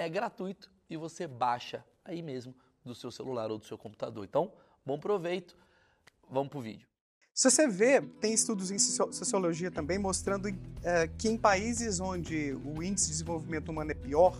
é gratuito e você baixa aí mesmo do seu celular ou do seu computador. Então, bom proveito. Vamos para o vídeo. Se você vê, tem estudos em sociologia também mostrando é, que em países onde o índice de desenvolvimento humano é pior,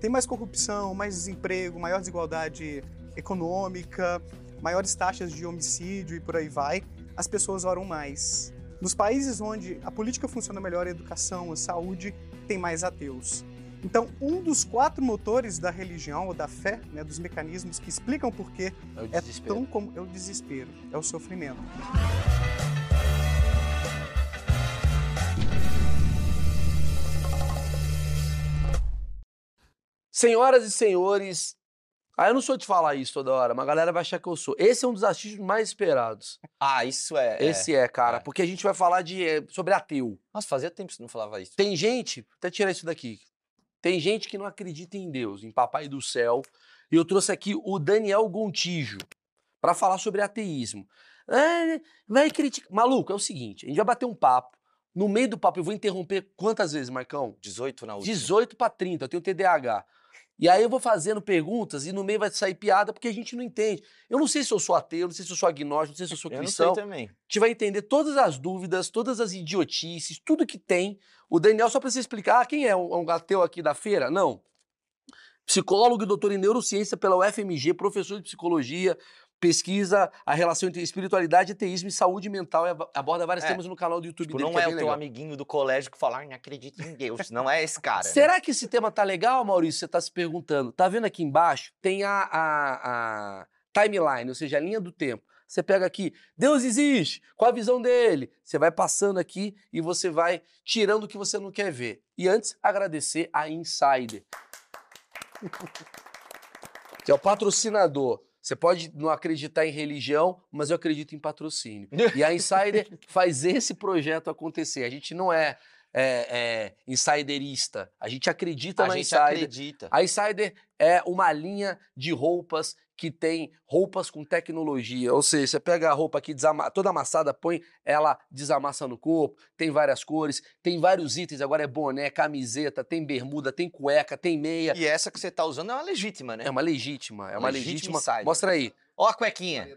tem mais corrupção, mais desemprego, maior desigualdade econômica, maiores taxas de homicídio e por aí vai, as pessoas oram mais. Nos países onde a política funciona melhor, a educação, a saúde, tem mais ateus. Então, um dos quatro motores da religião ou da fé, né, dos mecanismos que explicam por que é, é tão como é o desespero, é o sofrimento. Senhoras e senhores, ah, eu não sou de falar isso toda hora, mas a galera vai achar que eu sou. Esse é um dos artistas mais esperados. Ah, isso é. Esse é, é cara, é. porque a gente vai falar de, eh, sobre ateu. Nossa, fazia tempo que você não falava isso. Tem gente, até tirar isso daqui, tem gente que não acredita em Deus, em Papai do Céu. E eu trouxe aqui o Daniel Gontijo para falar sobre ateísmo. É, vai criticar. Maluco, é o seguinte: a gente vai bater um papo. No meio do papo, eu vou interromper quantas vezes, Marcão? 18 na última. 18 para 30, eu tenho TDAH. E aí eu vou fazendo perguntas e no meio vai sair piada porque a gente não entende. Eu não sei se eu sou ateu, não sei se eu sou agnóstico, não sei se eu sou cristão. Eu não sei também. A gente vai entender todas as dúvidas, todas as idiotices, tudo que tem. O Daniel, só para você explicar, ah, quem é um, um ateu aqui da feira? Não. Psicólogo e doutor em neurociência pela UFMG, professor de psicologia, pesquisa a relação entre espiritualidade, ateísmo e saúde mental aborda vários é. temas no canal do YouTube tipo, dele. Não é, é o teu legal. amiguinho do colégio que fala, não acredito em Deus. Não é esse cara. Será né? que esse tema tá legal, Maurício? Você tá se perguntando. Tá vendo aqui embaixo? Tem a, a, a timeline, ou seja, a linha do tempo. Você pega aqui, Deus existe, qual a visão dele? Você vai passando aqui e você vai tirando o que você não quer ver. E antes, agradecer a Insider, que é o patrocinador você pode não acreditar em religião, mas eu acredito em patrocínio. E a Insider faz esse projeto acontecer. A gente não é, é, é insiderista, a gente acredita a na gente Insider. Acredita. A Insider é uma linha de roupas que tem roupas com tecnologia. Ou seja, você pega a roupa aqui toda amassada, põe ela desamassa no corpo, tem várias cores, tem vários itens, agora é boné, camiseta, tem bermuda, tem cueca, tem meia. E essa que você tá usando é uma legítima, né? É uma legítima, é uma legítima. legítima. Mostra aí. Ó a cuequinha.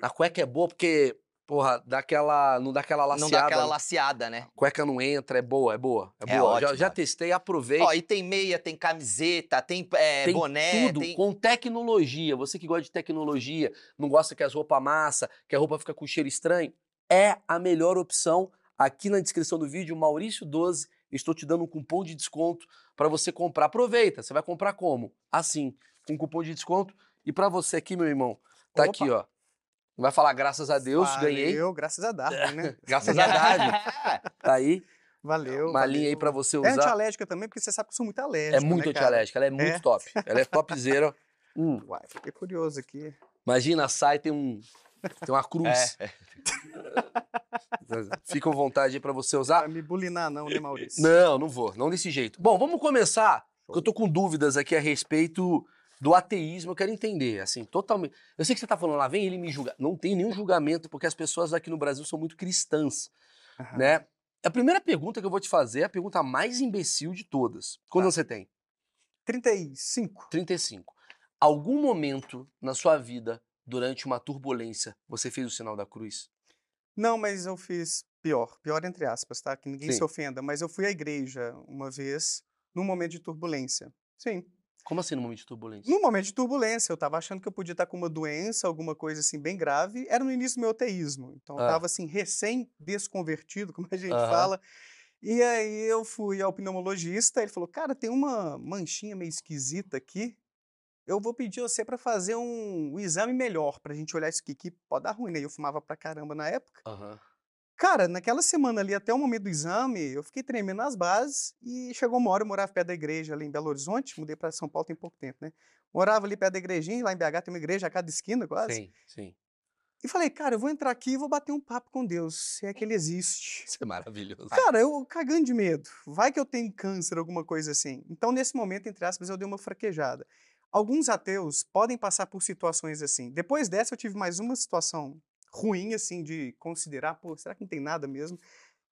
A cueca é boa porque Porra, dá aquela, não dá aquela laceada. Não dá aquela laceada, né? Cueca não entra, é boa, é boa. É, é boa. Já, já, testei, aproveite. Ó, e tem meia, tem camiseta, tem, é, tem boné. Tudo tem... com tecnologia. Você que gosta de tecnologia, não gosta que as roupas massa, que a roupa fica com cheiro estranho, é a melhor opção. Aqui na descrição do vídeo, Maurício12, estou te dando um cupom de desconto para você comprar. Aproveita, você vai comprar como? Assim, com cupom de desconto. E para você aqui, meu irmão, tá Opa. aqui, ó. Vai falar graças a Deus, Valeu, ganhei. Valeu, graças a Darwin, né? graças a Darwin. tá aí. Valeu. Uma valeu. linha aí pra você usar. É antialérgica também, porque você sabe que eu sou muito alérgico. É muito né, antialérgica, ela é muito é? top. Ela é topzera. hum. Uai, fiquei curioso aqui. Imagina, sai, tem um. Tem uma cruz. É. Fica à vontade aí pra você usar. Não vai me bulinar, não, né, Maurício? Não, não vou. Não desse jeito. Bom, vamos começar. Porque eu tô com dúvidas aqui a respeito do ateísmo, eu quero entender, assim, totalmente. Eu sei que você está falando lá, vem ele me julgar. Não tem nenhum julgamento, porque as pessoas aqui no Brasil são muito cristãs, uhum. né? A primeira pergunta que eu vou te fazer é a pergunta mais imbecil de todas. Quanto tá. você tem? 35. 35. Algum momento na sua vida, durante uma turbulência, você fez o sinal da cruz? Não, mas eu fiz pior. Pior entre aspas, tá? Que ninguém Sim. se ofenda. Mas eu fui à igreja uma vez, num momento de turbulência. Sim. Como assim no momento de turbulência? No momento de turbulência, eu estava achando que eu podia estar com uma doença, alguma coisa assim bem grave. Era no início do meu ateísmo. Então eu Ah. estava assim, recém-desconvertido, como a gente fala. E aí eu fui ao pneumologista, ele falou: "Cara, tem uma manchinha meio esquisita aqui. Eu vou pedir você para fazer um, um exame melhor pra gente olhar isso aqui, que pode dar ruim, né?" E Eu fumava pra caramba na época. Aham. Cara, naquela semana ali, até o momento do exame, eu fiquei tremendo nas bases e chegou uma hora, eu morava perto da igreja ali em Belo Horizonte, mudei para São Paulo tem pouco tempo, né? Morava ali perto da igrejinha, lá em BH tem uma igreja a cada esquina quase. Sim, sim. E falei, cara, eu vou entrar aqui e vou bater um papo com Deus, se é que ele existe. Isso é maravilhoso. Cara, eu cagando de medo. Vai que eu tenho câncer, alguma coisa assim. Então, nesse momento, entre aspas, eu dei uma fraquejada. Alguns ateus podem passar por situações assim. Depois dessa, eu tive mais uma situação ruim, assim, de considerar, pô, será que não tem nada mesmo?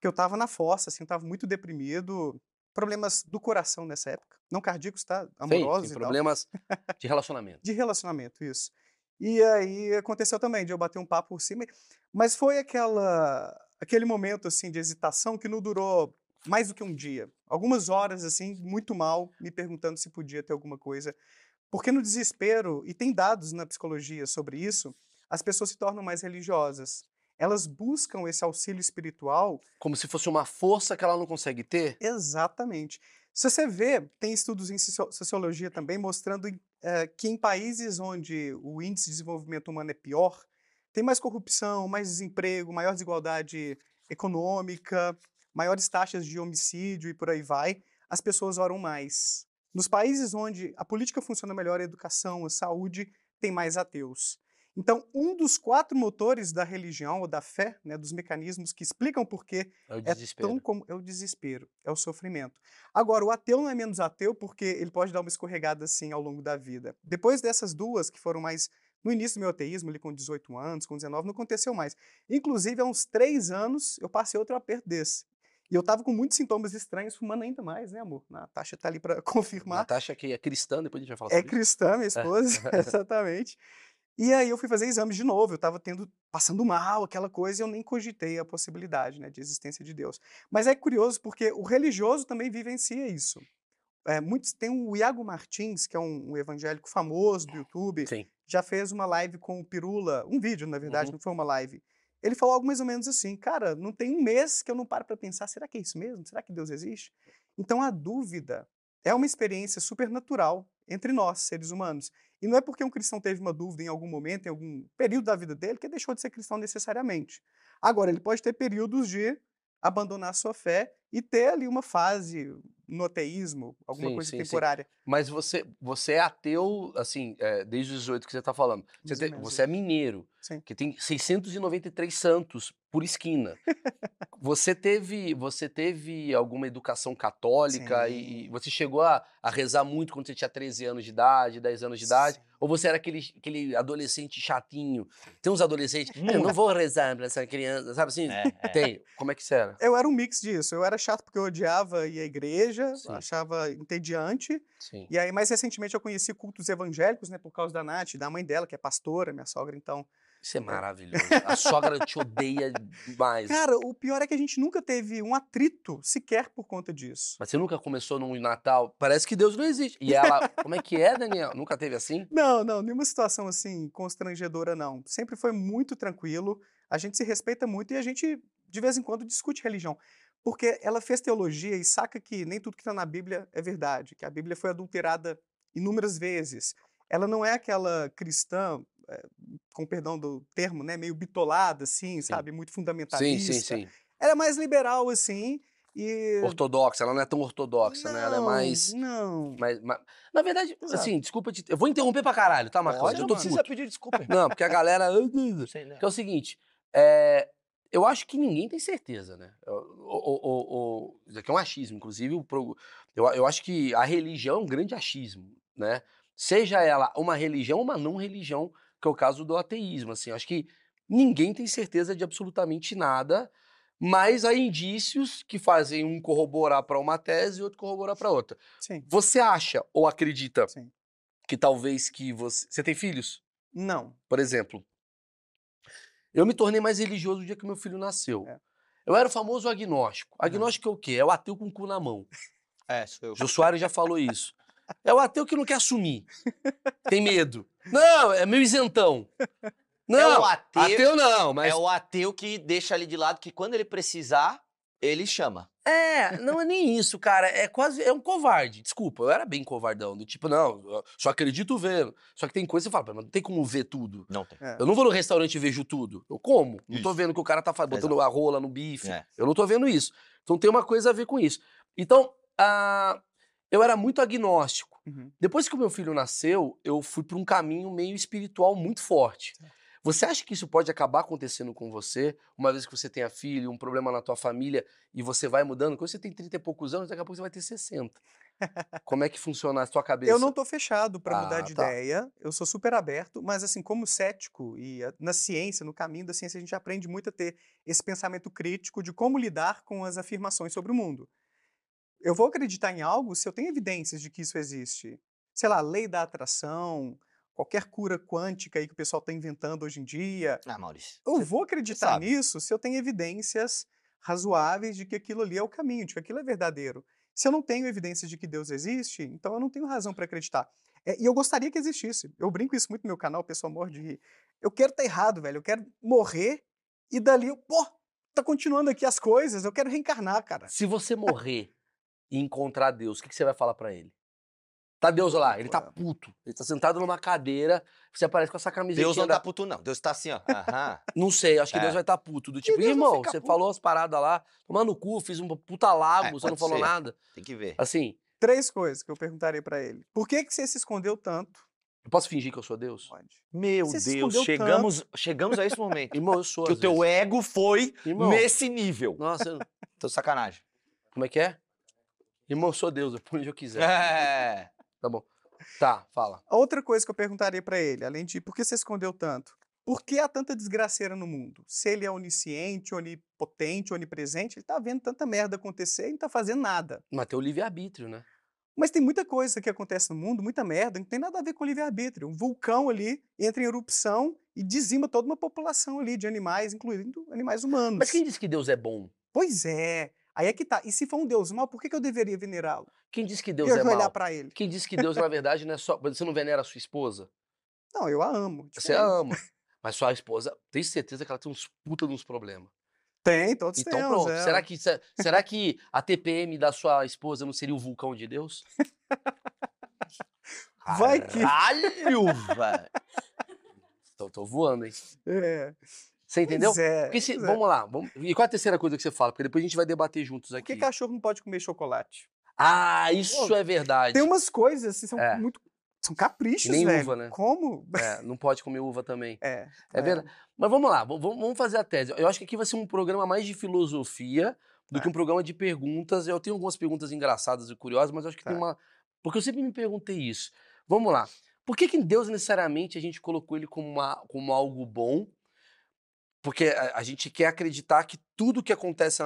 Que eu tava na fossa, assim, eu tava muito deprimido. Problemas do coração nessa época. Não cardíacos, tá? Sim, Amorosos tem e tal. problemas de relacionamento. De relacionamento, isso. E aí aconteceu também de eu bater um papo por cima, mas foi aquela aquele momento assim de hesitação que não durou mais do que um dia. Algumas horas assim, muito mal, me perguntando se podia ter alguma coisa. Porque no desespero, e tem dados na psicologia sobre isso, as pessoas se tornam mais religiosas. Elas buscam esse auxílio espiritual Como se fosse uma força que ela não consegue ter. Exatamente. Se você vê, tem estudos em socio- sociologia também mostrando eh, que em países onde o índice de desenvolvimento humano é pior, tem mais corrupção, mais desemprego, maior desigualdade econômica, maiores taxas de homicídio e por aí vai, as pessoas oram mais. Nos países onde a política funciona melhor, a educação, a saúde, tem mais ateus. Então, um dos quatro motores da religião ou da fé, né, dos mecanismos que explicam por que É o é desespero. tão como é o desespero, é o sofrimento. Agora, o ateu não é menos ateu porque ele pode dar uma escorregada assim ao longo da vida. Depois dessas duas, que foram mais no início do meu ateísmo, ali com 18 anos, com 19, não aconteceu mais. Inclusive, há uns três anos, eu passei outro aperto desse. E eu tava com muitos sintomas estranhos, fumando ainda mais, né, amor? A Natasha tá ali para confirmar. Natasha, que é cristã, depois a gente vai falar É sobre isso. cristã, minha esposa, exatamente. E aí eu fui fazer exames de novo, eu estava tendo, passando mal, aquela coisa, e eu nem cogitei a possibilidade, né, de existência de Deus. Mas é curioso porque o religioso também vivencia isso. É, muitos, tem o Iago Martins, que é um, um evangélico famoso do YouTube, Sim. já fez uma live com o Pirula, um vídeo, na verdade, Uhum. não foi uma live. Ele falou algo mais ou menos assim, cara, não tem um mês que eu não paro para pensar, será que é isso mesmo? Será que Deus existe? Então a dúvida é uma experiência supernatural entre nós, seres humanos. E não é porque um cristão teve uma dúvida em algum momento, em algum período da vida dele, que deixou de ser cristão necessariamente. Agora, ele pode ter períodos de abandonar sua fé e ter ali uma fase no ateísmo, alguma Sim, coisa sim, sim. temporária. Mas você, você é ateu, assim, é, desde os 18 que você tá falando. Você, tem- você é mineiro, Sim. que tem 693 santos por esquina. você teve você teve alguma educação católica e, e Sim. você chegou a, a rezar muito quando você tinha 13 anos de idade, 10 anos de idade? Ou você era aquele, aquele adolescente chatinho? Tem uns adolescentes, "Ah, eu não vou rezar pra essa criança, sabe assim? É, é. Tem. Como é que você era? Eu era um mix disso. Eu era chato porque eu odiava ir à igreja, Sim. achava entediante. Sim. E aí, mais recentemente, eu conheci cultos evangélicos, né, por causa da Nath, da mãe dela, que é pastora, minha sogra, então. Isso é maravilhoso. A sogra te odeia demais. Cara, o pior é que a gente nunca teve um atrito sequer por conta disso. Mas você nunca começou num Natal? Parece que Deus não existe. E ela, como é que é, Daniel? Nunca teve assim? Não, não, nenhuma situação assim constrangedora, não. Sempre foi muito tranquilo. A gente se respeita muito e a gente, de vez em quando, discute religião. Porque ela fez teologia e saca que nem tudo que está na Bíblia é verdade, que a Bíblia foi adulterada inúmeras vezes. Ela não é aquela cristã, com perdão do termo, né, meio bitolada, assim, sabe, muito Sim, fundamentalista. sim, sim. Ela é mais liberal, assim, e... Ortodoxa, ela não é tão ortodoxa, né? Ela é Não, mais. Não, mais, mais- Na verdade, Exato. assim, desculpa te. Eu vou interromper pra caralho, tá, Marcos? Pode, Eu não tô mano. precisa puto. pedir desculpa. irmão. Não, porque a galera. Sei, né? Que é o seguinte, é, eu acho que ninguém tem certeza, né? O, o- isso aqui é um achismo, inclusive. pro- eu, eu acho que a religião é um grande achismo, né? Seja ela uma religião ou uma não religião, que é o caso do ateísmo. Assim, acho que ninguém tem certeza de absolutamente nada, mas há indícios que fazem um corroborar para uma tese e outro corroborar para outra. sim, Você acha ou acredita sim. que talvez que você. Você tem filhos? Não, Por exemplo, eu me tornei mais religioso no dia que meu filho nasceu. É. Eu era o famoso agnóstico. Agnóstico é o quê? É o ateu com o cu na mão. É, sou eu. Jô Soares já falou isso. É o ateu que não quer assumir. Tem medo. Não, é meio isentão. Não, é o ateu, ateu não, mas é o ateu que deixa ali de lado que quando ele precisar, ele chama. É, não é nem isso, cara. É quase. É um covarde. Desculpa, eu era bem covardão. Do tipo, não, só acredito vendo. Só que tem coisa que você fala, mas não tem como ver tudo. Não tem. É. Eu não vou no restaurante e vejo tudo. Eu como. Não tô Isso. vendo que o cara tá botando a rola no bife. É. Eu não tô vendo isso. Então tem uma coisa a ver com isso. Então, ah, eu era muito agnóstico. Uhum. Depois que o meu filho nasceu, eu fui para um caminho meio espiritual muito forte. Você acha que isso pode acabar acontecendo com você, uma vez que você tenha filho, um problema na tua família, e você vai mudando? Quando você tem 30 e poucos anos, daqui a pouco você vai ter 60. Como é que funciona a tua cabeça? Eu não tô fechado para mudar Ah, de tá. ideia, eu sou super aberto, mas assim, como cético e a- na ciência, no caminho da ciência, a gente aprende muito a ter esse pensamento crítico de como lidar com as afirmações sobre o mundo. Eu vou acreditar em algo se eu tenho evidências de que isso existe. Sei lá, lei da atração, qualquer cura quântica aí que o pessoal está inventando hoje em dia. Ah, Maurício. Eu vou acreditar nisso se eu tenho evidências razoáveis de que aquilo ali é o caminho, de que aquilo é verdadeiro. Se eu não tenho evidências de que Deus existe, então eu não tenho razão para acreditar. É, e eu gostaria que existisse. Eu brinco isso muito no meu canal, o pessoal morre de rir. Eu quero estar errado, velho. Eu quero morrer e dali eu, pô, tá continuando aqui as coisas. Eu quero reencarnar, cara. Se você morrer e encontrar Deus, o que, que você vai falar pra ele? Tá Deus lá, ele tá puto. Ele tá sentado numa cadeira, você aparece com essa camiseta. Deus não tá puto, não. Deus tá assim, ó. Aham. Não sei, acho que É. Deus vai estar puto. Do tipo, irmão, você puto. falou as paradas lá, tomar no cu, fiz um puta lago, É, você não falou ser. nada. Tem que ver. Assim, Três coisas que eu perguntaria para ele. Por que, que você se escondeu tanto? eu posso fingir que eu sou Deus? Pode. Meu Você Deus, chegamos, chegamos a esse momento. Irmão, eu sou. que o às teu vezes. ego foi Irmão, nesse nível. Nossa, eu- Tô sacanagem. como é que é? Irmão, eu sou Deus, eu ponho onde eu quiser. É. Tá bom. Tá, fala. A outra coisa que eu perguntaria para ele, além de por que você escondeu tanto? Por que há tanta desgraceira no mundo? Se ele é onisciente, onipotente, onipresente, ele tá vendo tanta merda acontecer e não tá fazendo nada. Mas tem o livre-arbítrio, né? Mas tem muita coisa que acontece no mundo, muita merda, que não tem nada a ver com livre-arbítrio. Um vulcão ali entra em erupção e dizima toda uma população ali de animais, incluindo animais humanos. Mas quem disse que Deus é bom? Pois é. Aí é que tá. E se for um Deus mau, por que, que eu deveria venerá-lo? Quem disse que Deus eu é mau? para ele. Quem disse que Deus, na verdade, não é só. Você não venera a sua esposa? Não, eu a amo. Você diferente. ama. Mas sua esposa, tem certeza que ela tem uns puta nos problemas. Tem, todos Então temos. pronto. é. Será que, se- será que a TPM da sua esposa não seria o vulcão de Deus? Vai que- Caralho, velho. Tô, tô voando, hein? É. Você entendeu? Pois é, se- é. vamos lá. Vamos, e qual é a terceira coisa que você fala? Porque depois a gente vai debater juntos Por aqui. que cachorro não pode comer chocolate? Ah, isso Pô, é verdade. Tem umas coisas que são É. muito. São caprichos, Nem velho. uva, né? Como? É, não pode comer uva também. É. É verdade. Mas vamos lá, vamos, fazer a tese. Eu acho que aqui vai ser um programa mais de filosofia do Tá. que um programa de perguntas. Eu tenho algumas perguntas engraçadas e curiosas, mas eu acho que tem Tá. uma. Porque eu sempre me perguntei isso. Vamos lá. Por que, que Deus necessariamente a gente colocou ele como, uma- como algo bom? Porque a, a gente quer acreditar que tudo que acontece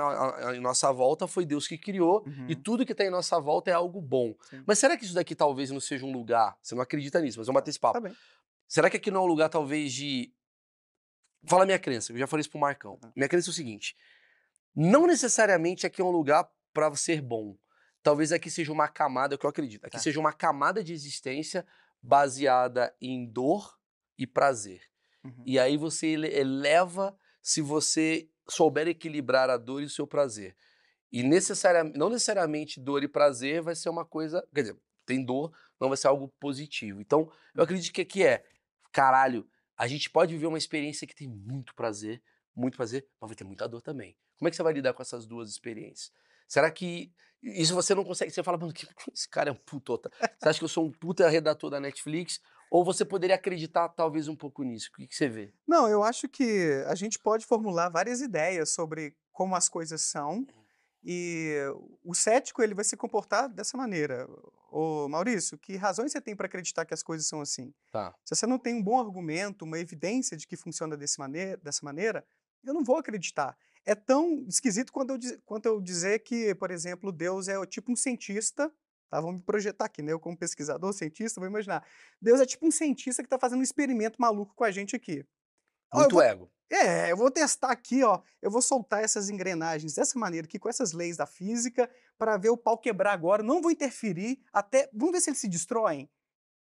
em nossa volta foi Deus que criou e Uhum. tudo que está em nossa volta é algo bom. Sim. Mas será que isso daqui talvez não seja um lugar? Você não acredita nisso, mas vamos bater esse papo. Tá bem. Será que aqui não é um lugar, talvez, de. Fala minha crença, eu já falei isso pro Marcão. Uhum. Minha crença é o seguinte: não necessariamente aqui é um lugar para ser bom. Talvez aqui seja uma camada, é o que eu acredito. Aqui Tá. seja uma camada de existência baseada em dor e prazer. Uhum. E aí você ele- eleva se você souber equilibrar a dor e o seu prazer. E necessariamente, não necessariamente dor e prazer vai ser uma coisa. Quer dizer, tem dor, não vai ser algo positivo. Então, eu acredito que aqui é, caralho, a gente pode viver uma experiência que tem muito prazer, muito prazer, mas vai ter muita dor também. Como é que você vai lidar com essas duas experiências? Será que isso você não consegue? Você fala, mano, esse cara é um putota. Você acha que eu sou um puta redator da Netflix? Ou você poderia acreditar talvez um pouco nisso? O que, que você vê? Não, eu acho que a gente pode formular várias ideias sobre como as coisas são e o cético ele vai se comportar dessa maneira. Ô, Maurício, que razões você tem para acreditar que as coisas são assim? Tá. Se você não tem um bom argumento, uma evidência de que funciona desse maneira, dessa maneira, eu não vou acreditar. É tão esquisito quanto eu, quanto eu dizer que, por exemplo, Deus é tipo um cientista. Tá, vamos me projetar aqui, né? Eu, como pesquisador, cientista, vou imaginar. Deus é tipo um cientista que está fazendo um experimento maluco com a gente aqui. Ó, Muito vou- ego. É, eu vou testar aqui, ó. Eu vou soltar essas engrenagens dessa maneira aqui, com essas leis da física, para ver o pau quebrar agora. Não vou interferir até. Vamos ver se eles se destroem.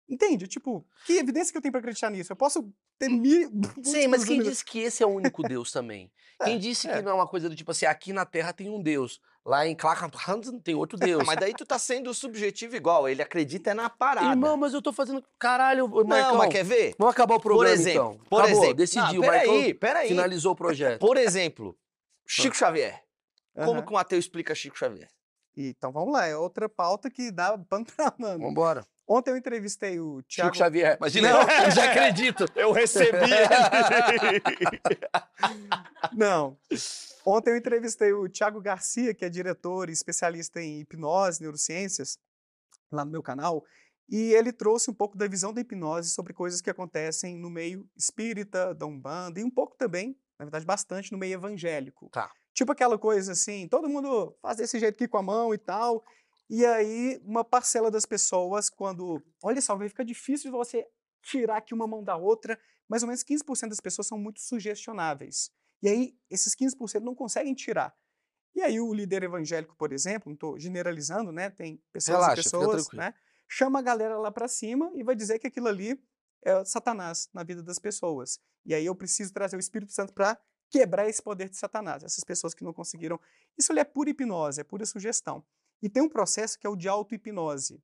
Entende? Tipo, que evidência que eu tenho para acreditar nisso? Eu posso ter mil. Sim, mas quem disse que esse é o único Deus também? Quem disse é. que não é uma coisa do tipo assim, aqui na Terra tem um Deus, lá em Clackahansen tem outro Deus. Mas daí tu tá sendo subjetivo igual. Ele acredita é na parada. Irmão, mas eu tô fazendo. Caralho, não, Marcão. mas quer ver? Vamos acabar o programa exemplo, então. por Acabou, exemplo. decidiu. Marcão peraí, peraí. finalizou o projeto. Por exemplo, Chico Xavier. Como Aham. que um ateu explica Chico Xavier? Então vamos lá, é outra pauta que dá pano pra mano. Vambora. Ontem eu entrevistei o Thiago. Chico Xavier. Imagina- Não, eu já acredito. Eu recebi Não. Ontem eu entrevistei o Thiago Garcia, que é diretor e especialista em hipnose, neurociências, lá no meu canal, e ele trouxe um pouco da visão da hipnose sobre coisas que acontecem no meio espírita, da Umbanda, e um pouco também, na verdade, bastante no meio evangélico. Tá. Tipo aquela coisa assim, todo mundo faz desse jeito aqui com a mão e tal, e aí uma parcela das pessoas, quando, olha só, vai ficar difícil de você tirar aqui uma mão da outra, mais ou menos 15% das pessoas são muito sugestionáveis. E aí, esses 15% não conseguem tirar. E aí, o líder evangélico, por exemplo, não estou generalizando, né? Tem pessoas Relaxa, e pessoas, né? Chama a galera lá para cima e vai dizer que aquilo ali é Satanás na vida das pessoas. E aí eu preciso trazer o Espírito Santo para quebrar esse poder de Satanás. Essas pessoas que não conseguiram. Isso é pura hipnose, é pura sugestão. E tem um processo que é o de auto-hipnose.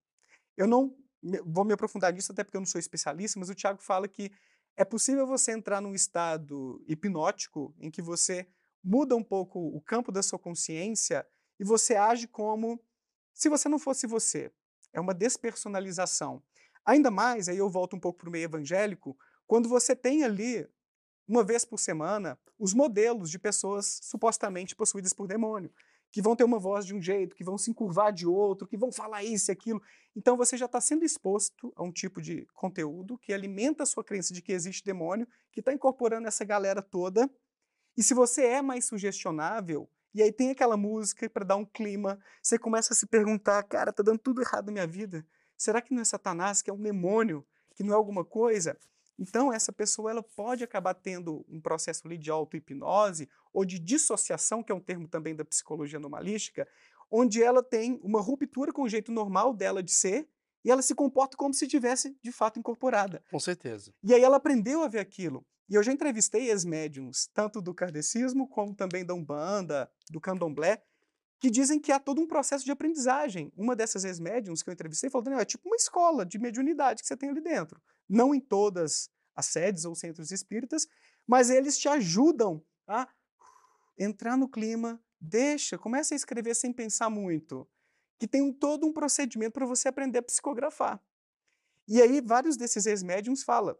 Eu não vou me aprofundar nisso, até porque eu não sou especialista, mas o Tiago fala que é possível você entrar num estado hipnótico em que você muda um pouco o campo da sua consciência e você age como se você não fosse você. É uma despersonalização. Ainda mais, aí eu volto um pouco para o meio evangélico, quando você tem ali, uma vez por semana, os modelos de pessoas supostamente possuídas por demônio, que vão ter uma voz de um jeito, que vão se encurvar de outro, que vão falar isso e aquilo. Então você já está sendo exposto a um tipo de conteúdo que alimenta a sua crença de que existe demônio, que está incorporando essa galera toda. E se você é mais sugestionável, e aí tem aquela música para dar um clima, você começa a se perguntar, cara, tá dando tudo errado na minha vida. Será que não é Satanás, que é um demônio, que não é alguma coisa? Então essa pessoa ela pode acabar tendo um processo de auto-hipnose ou de dissociação, que é um termo também da psicologia anomalística, onde ela tem uma ruptura com o jeito normal dela de ser e ela se comporta como se tivesse de fato incorporada. Com certeza. E aí ela aprendeu a ver aquilo. E eu já entrevistei ex-médiums, tanto do kardecismo como também da Umbanda, do candomblé, que dizem que há todo um processo de aprendizagem. Uma dessas ex-médiums que eu entrevistei falou, é tipo uma escola de mediunidade que você tem ali dentro. Não em todas as sedes ou centros espíritas, mas eles te ajudam a entrar no clima, deixa, começa a escrever sem pensar muito, que tem um, todo um procedimento para você aprender a psicografar. E aí vários desses ex-médiums falam,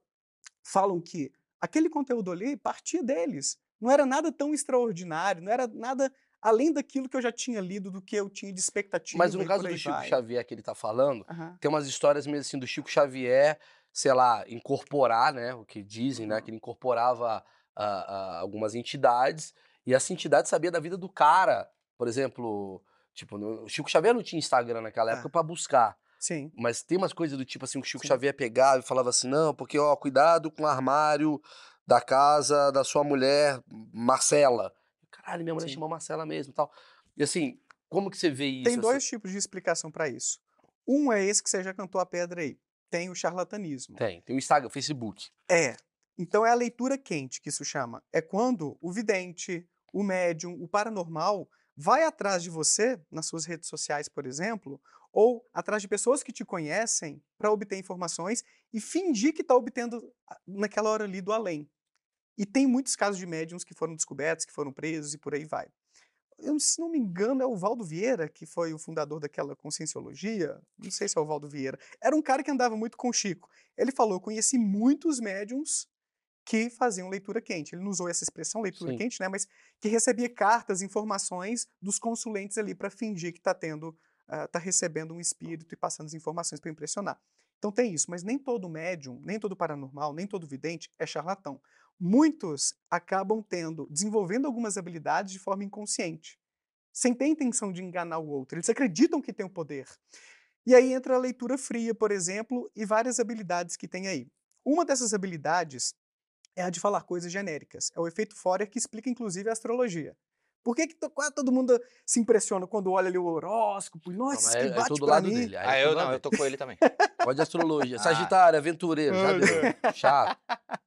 falam que aquele conteúdo ali partia deles. Não era nada tão extraordinário, não era nada além daquilo que eu já tinha lido, do que eu tinha de expectativa. Mas no caso do Chico vai. Xavier que ele tá falando, Aham. tem umas histórias mesmo assim do Chico Xavier, sei lá, incorporar, né? O que dizem, né? Que ele incorporava ah, ah, algumas entidades e essa entidade sabia da vida do cara. Por exemplo, tipo, o Chico Xavier não tinha Instagram naquela Ah. época pra buscar. Sim. Mas tem umas coisas do tipo assim, o Chico Sim. Xavier pegava e falava assim, não, porque, ó, cuidado com o armário da casa da sua mulher, Marcela. Caralho, minha mulher Sim. chama Marcela mesmo e tal. E assim, como que você vê isso? Tem assim? dois tipos de explicação para isso. Um é esse que você já cantou a pedra aí. Tem o charlatanismo. Tem, tem o Instagram, o Facebook. É. Então é a leitura quente que isso chama. É quando o vidente, o médium, o paranormal vai atrás de você, nas suas redes sociais, por exemplo, ou atrás de pessoas que te conhecem para obter informações e fingir que está obtendo naquela hora ali do além. E tem muitos casos de médiums que foram descobertos, que foram presos e por aí vai. Eu, se não me engano, é o Valdo Vieira, que foi o fundador daquela conscienciologia. Não sei se é o Valdo Vieira. Era um cara que andava muito com o Chico. Ele falou: conheci muitos médiums que faziam leitura quente. Ele não usou essa expressão, leitura Sim. quente, né? Mas que recebia cartas, informações dos consulentes ali para fingir que está tendo, está recebendo um espírito e passando as informações para impressionar. Então tem isso, mas nem todo médium, nem todo paranormal, nem todo vidente é charlatão. Muitos acabam tendo, desenvolvendo algumas habilidades de forma inconsciente, sem ter intenção de enganar o outro. Eles acreditam que têm o poder. E aí entra a leitura fria, por exemplo, e várias habilidades que tem aí. Uma dessas habilidades é a de falar coisas genéricas. É o efeito Fourier que explica, inclusive, a astrologia. Por que, que quase todo mundo se impressiona quando olha ali o horóscopo? Não, Nossa, mas que é, é bate tudo do pra lado mim. dele. aí Ah, é eu tudo não, eu tô com ele também. dele. Gosto de astrologia. Ah. Sagitário, aventureiro, já Ah, deu. Chato.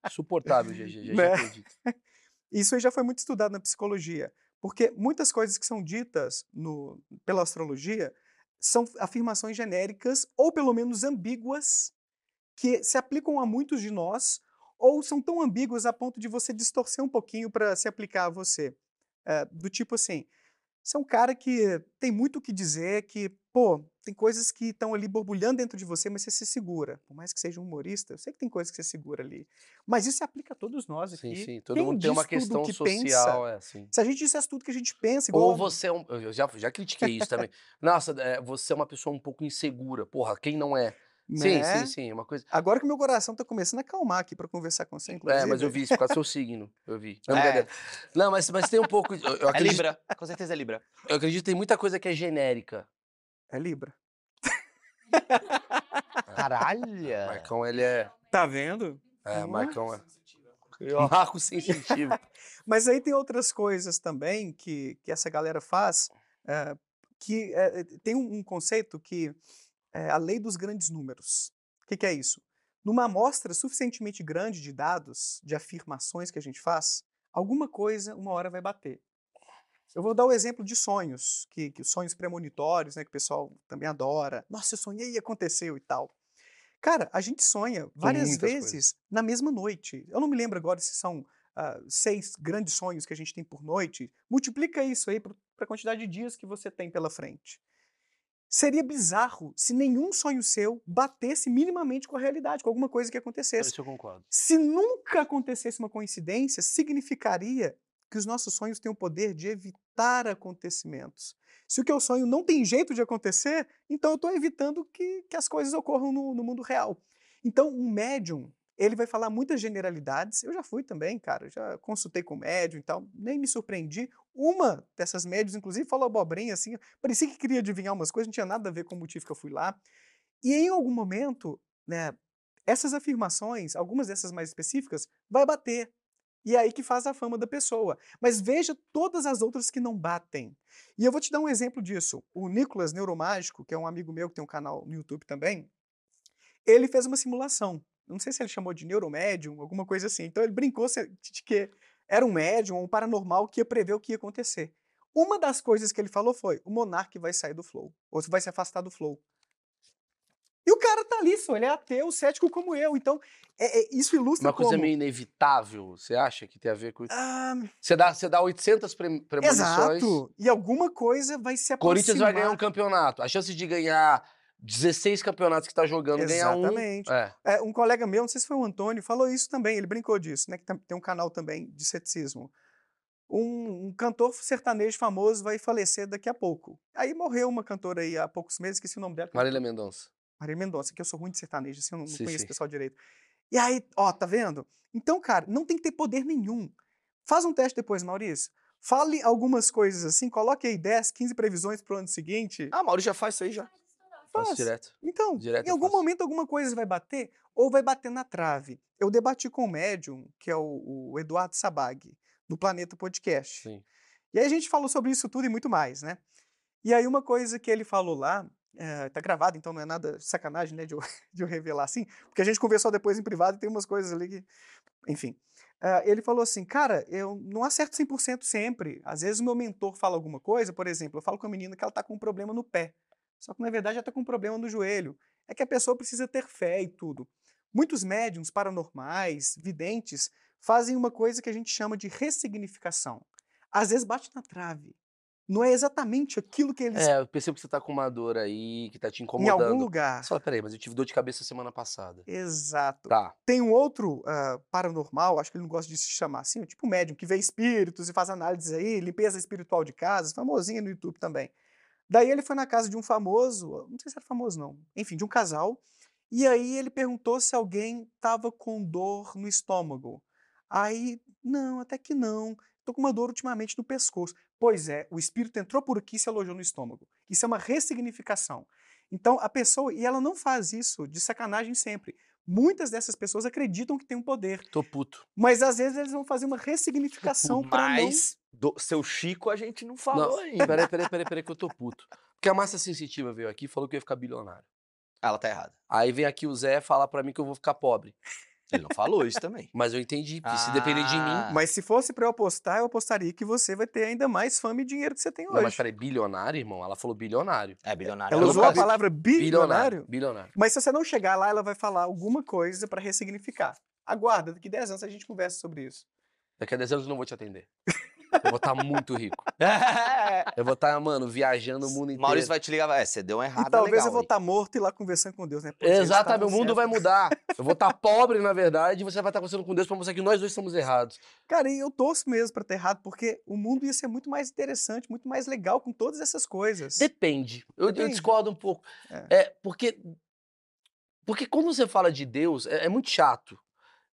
Insuportável, GG. Já, Né? já acredito. Isso aí já foi muito estudado na psicologia, porque muitas coisas que são ditas no- pela astrologia são afirmações genéricas ou pelo menos ambíguas que se aplicam a muitos de nós ou são tão ambíguas a ponto de você distorcer um pouquinho para se aplicar a você. É, do tipo assim, você é um cara que tem muito o que dizer, que, pô, tem coisas que estão ali borbulhando dentro de você, mas você se segura. Por mais que seja um humorista, eu sei que tem coisas que você segura ali. Mas isso se aplica a todos nós aqui. Sim, sim. Todo Quem mundo tem uma questão que social, pensa, é assim. se a gente dissesse tudo que a gente pensa, igual. Ou você é um. Eu já, já critiquei isso também. Nossa, é, você é uma pessoa um pouco insegura. Porra, quem não é? Sim, né? sim, sim. Uma coisa. Agora que meu coração tá começando a acalmar aqui para conversar com você, inclusive. É, mas eu vi isso por causa do seu signo. Eu vi. Não, É. brincadeira. Não, mas, mas tem um pouco. Eu, eu É acredito, Libra. Com certeza é Libra. eu acredito que tem muita coisa que é genérica. É Libra. Caralho. Marcão, ele é. Tá vendo? É, Hum. Marcão é. Marco sensitivo. Mas aí tem outras coisas também que, que essa galera faz, eh, que eh, tem um, um conceito que é a lei dos grandes números. O que, que é isso? Numa amostra suficientemente grande de dados, de afirmações que a gente faz, alguma coisa uma hora vai bater. Eu vou dar o exemplo de sonhos, que, que os sonhos premonitórios, né, que o pessoal também adora. Nossa, eu sonhei e aconteceu e tal. Cara, a gente sonha várias vezes na mesma noite. Eu não me lembro agora se são ah, seis grandes sonhos que a gente tem por noite. Multiplica isso aí para a quantidade de dias que você tem pela frente. Seria bizarro se nenhum sonho seu batesse minimamente com a realidade, com alguma coisa que acontecesse. Isso eu concordo. Se nunca acontecesse uma coincidência, significaria que os nossos sonhos têm o poder de evitar acontecimentos. Se o que eu sonho não tem jeito de acontecer, então eu estou evitando que, que as coisas ocorram no, no mundo real. Então, um médium, ele vai falar muitas generalidades. Eu já fui também, cara, já consultei com médium e tal, nem me surpreendi. Uma dessas médiums, inclusive, falou abobrinha assim, parecia que queria adivinhar umas coisas, não tinha nada a ver com o motivo que eu fui lá. E em algum momento, né, essas afirmações, algumas dessas mais específicas, vai bater. E é aí que faz a fama da pessoa. Mas veja todas as outras que não batem. E eu vou te dar um exemplo disso. O Nicolas Neuromágico, que é um amigo meu que tem um canal no YouTube também, ele fez uma simulação. Não sei se ele chamou de neuromédium, alguma coisa assim. Então ele brincou de que era um médium ou um paranormal que ia prever o que ia acontecer. Uma das coisas que ele falou foi: o monarca vai sair do flow, ou vai se afastar do flow. E o cara tá ali, só ele é ateu, cético como eu. Então, é- é- isso ilustra Uma coisa como... meio inevitável, você acha que tem a ver com isso? Ah, Você dá, você dá 800 pre- premonições. exato. E alguma coisa vai se aproximar. Corinthians vai ganhar um campeonato. A chance de ganhar 16 campeonatos que tá jogando, ganhar um. Exatamente. É. É, um colega meu, não sei se foi o Antônio, falou isso também, ele brincou disso, né? Que tem um canal também de ceticismo. Um, um cantor sertanejo famoso vai falecer daqui a pouco. Aí morreu uma cantora aí há poucos meses, esqueci o nome dela. Marília Mendonça. Maria Mendonça, que eu sou ruim de sertanejo, assim, eu não, não Sim, conheço sim. o pessoal direito. E aí, ó, tá vendo? Então, cara, não tem que ter poder nenhum. Faz um teste depois, Maurício. Fale algumas coisas assim, coloque aí 10, 15 previsões pro ano seguinte. Ah, Mauro já faz isso aí já. Faço Faz. direto. Então, Direto em eu algum faço. momento alguma coisa vai bater ou vai bater na trave. Eu debati com o médium, que é o, o Eduardo Sabag, do Planeta Podcast. Sim. E aí a gente falou sobre isso tudo e muito mais, né? E aí uma coisa que ele falou lá, eh, tá gravado, então não é nada sacanagem, né, de eu, de eu revelar assim, porque a gente conversou depois em privado e tem umas coisas ali que, enfim. Ah, ele falou assim, cara, eu não acerto 100% sempre. Às vezes o meu mentor fala alguma coisa, por exemplo, eu falo com a menina que ela tá com um problema no pé, só que na verdade ela tá com um problema no joelho. É que a pessoa precisa ter fé e tudo. Muitos médiums paranormais, videntes, fazem uma coisa que a gente chama de ressignificação. Às vezes bate na trave. Não é exatamente aquilo que eles É, eu percebo que você tá com uma dor aí, que tá te em incomodando. algum lugar. Você fala, peraí, mas eu tive dor de cabeça semana passada. Exato. Tá. Tem um outro ah, paranormal, acho que ele não gosta de se chamar assim, tipo médium, que vê espíritos e faz análises aí, limpeza espiritual de casa, famosinha no YouTube também. Daí ele foi na casa de um famoso, não sei se era famoso não, enfim, de um casal, e aí ele perguntou se alguém estava com dor no estômago. Aí, não, até que não. Tô com uma dor ultimamente no pescoço. Pois é, o espírito entrou por aqui e se alojou no estômago. Isso é uma ressignificação. Então, a pessoa, e ela não faz isso de sacanagem sempre. Muitas dessas pessoas acreditam que tem um poder, Tô puto. mas às vezes eles vão fazer uma ressignificação para não. Do seu Chico a gente não falou Não, ainda. peraí, peraí, peraí, peraí, que eu tô puto. Porque a massa sensitiva veio aqui e falou que eu ia ficar bilionário. Ela tá errada. Aí vem aqui o Zé falar pra mim que eu vou ficar pobre. Ele não falou isso também. Mas eu entendi, porque se depender de Ah. mim. Mas se fosse para eu apostar, eu apostaria que você vai ter ainda mais fama e dinheiro que você tem Não, mas hoje. peraí, bilionário, irmão? Ela falou bilionário. É bilionário. Ela eu usou não a palavra bilionário, Bilionário. mas se você não chegar lá, ela vai falar alguma coisa para ressignificar. Aguarda, daqui 10 anos a gente conversa sobre isso. Daqui a 10 anos eu não vou te atender. Eu vou estar muito rico. É. Eu vou estar, mano, viajando o mundo inteiro. Maurício vai te ligar, vai, é, você deu uma errada e talvez legal eu vou estar morto e lá conversando com Deus, né? Pô, Exatamente, o estavam mundo vai certos. mudar. Eu vou estar pobre, na verdade, e você vai estar conversando com Deus pra mostrar que nós dois estamos errados. Cara, e eu torço mesmo pra ter errado, porque o mundo ia ser muito mais interessante, muito mais legal com todas essas coisas. Depende. Eu, eu Depende. discordo um pouco. É. É. porque. Porque quando você fala de Deus, é, é muito chato.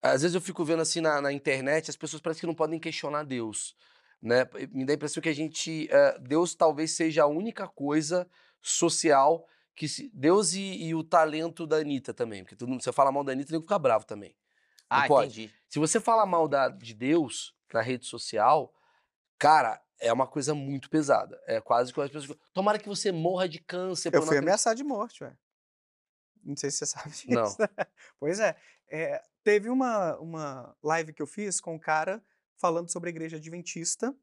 Às vezes eu fico vendo assim na, na internet, as pessoas parecem que não podem questionar Deus. Né? Me dá a impressão que a gente. eh, Deus talvez seja a única coisa social que. Se, Deus e, e o talento da Anitta também. Porque todo mundo, você fala mal da Anitta, tem que ficar bravo também. Ah, pode. entendi. Se você fala mal da, de Deus na rede social, cara, é uma coisa muito pesada. É quase que as pessoas. Tomara que você morra de câncer. Eu fui acreditar." ameaçado de morte, ué. Não sei se você sabe disso. Não. pois é. é, Teve uma, uma live que eu fiz com um cara falando sobre a igreja adventista.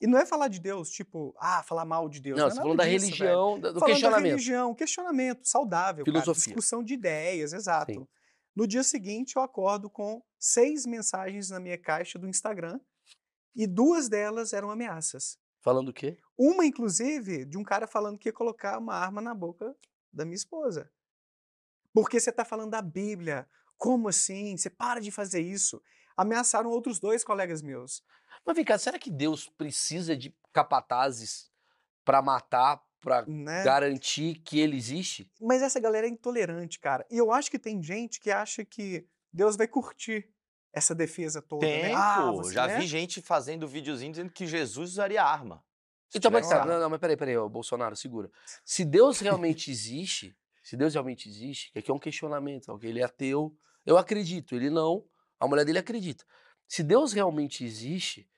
E não é falar de Deus, tipo, ah, falar mal de Deus. Não, é você nada falando da disso, velho. religião, da- do Falando questionamento. da religião, questionamento saudável, cara, Filosofia. discussão de ideias, exato. Sim. No dia seguinte, eu acordo com seis mensagens na minha caixa do Instagram e duas delas eram ameaças. Falando o quê? Uma, inclusive, de um cara falando que ia colocar uma arma na boca da minha esposa. Porque você está falando da Bíblia. Como assim? Você para de fazer isso. Ameaçaram outros dois colegas meus. Mas vem cá, será que Deus precisa de capatazes pra matar, pra Né? garantir que ele existe? Mas essa galera é intolerante, cara. E eu acho que tem gente que acha que Deus vai curtir essa defesa toda. Tem, né? Ah, você, Já né? vi gente fazendo videozinho dizendo que Jesus usaria arma. Então, mas tá, não, não, mas peraí, peraí, ô, Bolsonaro, segura. Se Deus realmente existe, se Deus realmente existe, que aqui é um questionamento, ok? Ele é ateu, eu acredito, ele não, a mulher dele acredita. Se Deus realmente existe,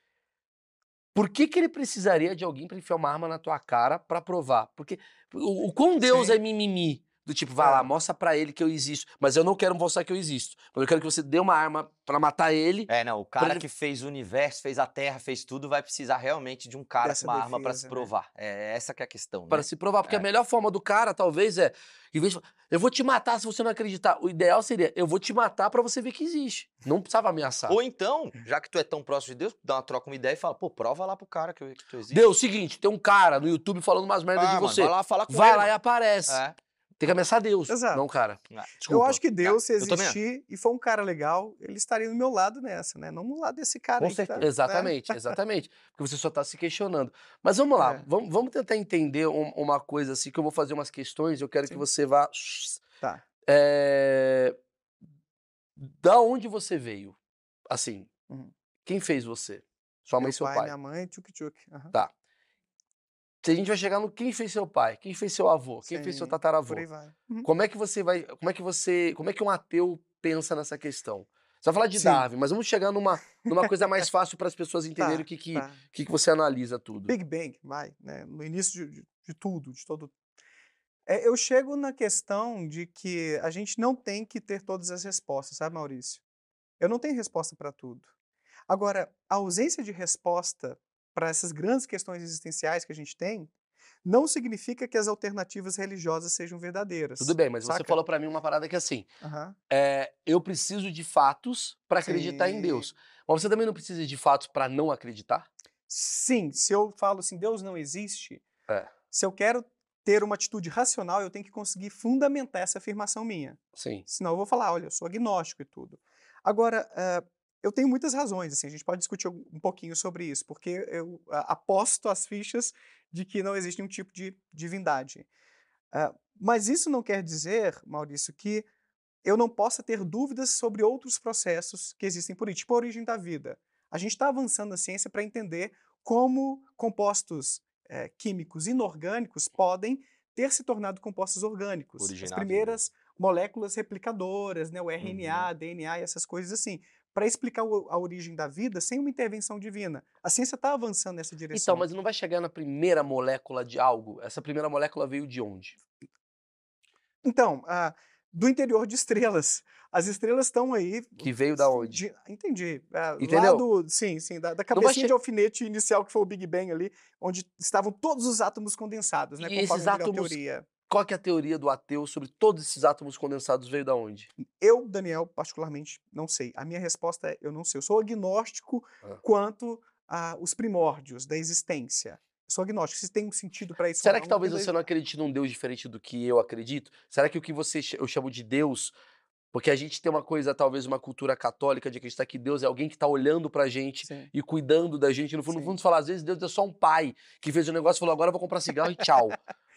por que, que ele precisaria de alguém pra enfiar uma arma na tua cara pra provar? Porque o, o quão Deus Sim. é mimimi? Do tipo, vai É. lá, mostra pra ele que eu existo. Mas eu não quero mostrar que eu existo. Mas eu quero que você dê uma arma pra matar ele. É, não, o cara ele- que fez o universo, fez a Terra, fez tudo, vai precisar realmente de um cara com uma arma pra defesa, se né? provar. É essa que é a questão, Para né? se provar, porque É. a melhor forma do cara, talvez, é, em vez de eu vou te matar se você não acreditar. O ideal seria, eu vou te matar pra você ver que existe. Não precisava ameaçar. Ou então, já que tu é tão próximo de Deus, dá uma troca, uma ideia e fala, pô, prova lá pro cara que, que tu existe. Deu o seguinte, tem um cara no YouTube falando umas merdas Ah, de mano, você. vai lá falar com Vai ele, lá e mano. aparece. É. Tem que ameaçar Deus, Exato. não o cara. Ah, Eu Desculpa. acho que Deus, se eu existir e for um cara legal, ele estaria do meu lado nessa, né? Não no lado desse cara Com aí que tá, certeza. né? Exatamente, exatamente. Porque você só tá se questionando. Mas vamos lá, É. vamos, vamos tentar entender um- uma coisa assim, que eu vou fazer umas questões, eu quero que Sim. você vá... Tá. É, Da onde você veio? Assim, Uhum. quem fez você? Sua mãe Meu e seu pai, pai. minha mãe, tchuk-tchuk. aham. Se a gente vai chegar no quem fez seu pai, quem fez seu avô, quem fez seu Sim, tataravô. Uhum. Como é que você vai. Como é que você. Como é que um ateu pensa nessa questão? Você vai falar de Sim. Darwin, mas vamos chegar numa, numa coisa mais fácil para as pessoas entenderem o que, que, Tá. que, que você analisa tudo. Big Bang, vai, né? No início de, de- de tudo, de todo. É, eu chego na questão de que a gente não tem que ter todas as respostas, sabe, Maurício? Eu não tenho resposta para tudo. Agora, a ausência de resposta para essas grandes questões existenciais que a gente tem não significa que as alternativas religiosas sejam verdadeiras. Tudo bem, mas você saca? falou para mim uma parada que é assim: Aham. é, eu preciso de fatos para acreditar em Sim. Deus. Mas você também não precisa de fatos para não acreditar? Sim, se eu falo assim, Deus não existe, É. se eu quero ter uma atitude racional, eu tenho que conseguir fundamentar essa afirmação minha. Sim. Senão eu vou falar, olha, eu sou agnóstico e tudo. Agora, ah, eu tenho muitas razões, assim, a gente pode discutir um um pouquinho sobre isso, porque eu aposto as fichas de que não existe nenhum tipo de divindade. Ah, mas isso não quer dizer, Maurício, que eu não possa ter dúvidas sobre outros processos que existem por aí, tipo a origem da vida. A gente está avançando na ciência para entender como compostos eh, químicos inorgânicos podem ter se tornado compostos orgânicos. Originar As vida. primeiras moléculas replicadoras, né, o RNA, DNA e essas coisas assim, para explicar a origem da vida sem uma intervenção divina. A ciência está avançando nessa direção. Então, mas não vai chegar na primeira molécula de algo? Essa primeira molécula veio de onde? Então, ah, do interior de estrelas. As estrelas estão aí. Que veio da onde? de- entendi. Ah, Lá Entendeu? do, sim, sim, da, da cabecinha che- de alfinete inicial que foi o Big Bang ali, onde estavam todos os átomos condensados, né? E conforme esses a átomos- teoria. Qual que é a teoria do ateu sobre todos esses átomos condensados veio da onde? Eu, Daniel, particularmente, não sei. A minha resposta é: eu não sei. Eu sou agnóstico Ah. quanto aos primórdios da existência. Eu sou agnóstico. Se tem um sentido para isso. Será que talvez você não acredite num Deus diferente do que eu acredito? Será que o que você eu chamo de Deus, porque a gente tem uma coisa, talvez uma cultura católica de acreditar que Deus é alguém que está olhando pra gente Sim. e cuidando da gente. No fundo, no fundo, falar, às vezes Deus é só um pai que fez um negócio e falou, agora eu vou comprar cigarro e tchau.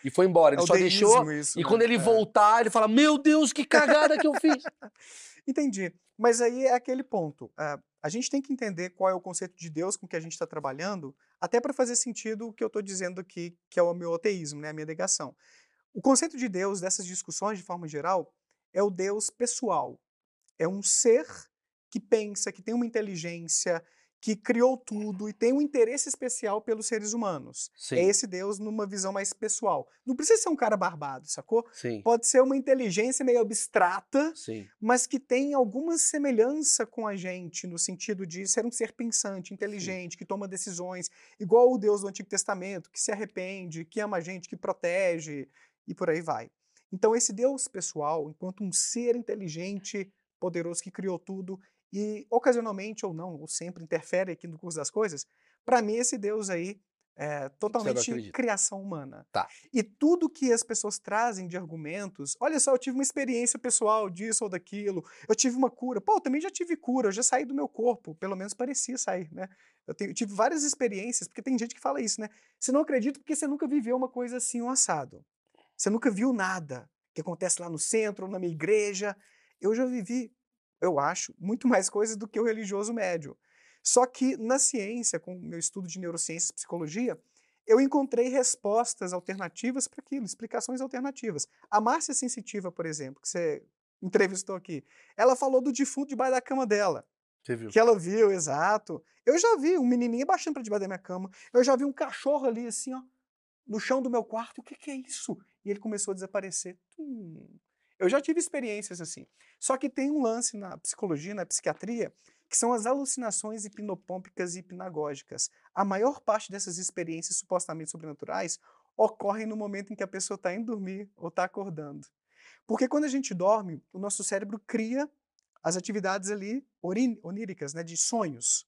E foi embora. Ele É só deixou. isso, E né? quando ele É. voltar, ele fala: Meu Deus, que cagada que eu fiz. Entendi. Mas aí é aquele ponto. ah, a gente tem que entender qual é o conceito de Deus com que a gente está trabalhando, até para fazer sentido o que eu estou dizendo aqui, que é o meu ateísmo, né, a minha negação. O conceito de Deus, dessas discussões de forma geral, é o Deus pessoal. É um ser que pensa, que tem uma inteligência, que criou tudo e tem um interesse especial pelos seres humanos. Sim. É esse Deus numa visão mais pessoal. Não precisa ser um cara barbado, sacou? Sim. Pode ser uma inteligência meio abstrata, Sim. mas que tem alguma semelhança com a gente, no sentido de ser um ser pensante, inteligente, que toma decisões, igual o Deus do Antigo Testamento, que se arrepende, que ama a gente, que protege, e por aí vai. Então, esse Deus pessoal, enquanto um ser inteligente, poderoso, que criou tudo, e ocasionalmente ou não, ou sempre interfere aqui no curso das coisas, para mim, esse Deus aí é totalmente acredita. criação humana. Tá. E tudo que as pessoas trazem de argumentos, olha só, eu tive uma experiência pessoal disso ou daquilo, eu tive uma cura. Pô, eu também já tive cura, eu já saí do meu corpo, pelo menos parecia sair, né? Eu, tenho- eu tive várias experiências, porque tem gente que fala isso, né? Você não acredita porque você nunca viveu uma coisa assim, um assado. Você nunca viu nada que acontece lá no centro, na minha igreja. Eu já vivi, eu acho, muito mais coisas do que o religioso médio. Só que na ciência, com o meu estudo de neurociências e psicologia, eu encontrei respostas alternativas para aquilo, explicações alternativas. A Márcia Sensitiva, por exemplo, que você entrevistou aqui, ela falou do defunto debaixo da cama dela. Você viu? Que ela viu, exato. Eu já vi um menininho baixando para debaixo da minha cama. Eu já vi um cachorro ali, assim, ó, no chão do meu quarto. O que, que é isso? E ele começou a desaparecer. Hum. Eu já tive experiências assim. Só que tem um lance na psicologia, na psiquiatria, que são as alucinações hipnopômpicas e hipnagógicas. A maior parte dessas experiências supostamente sobrenaturais ocorrem no momento em que a pessoa está indo dormir ou está acordando. Porque quando a gente dorme, o nosso cérebro cria as atividades ali oníricas, né, de sonhos.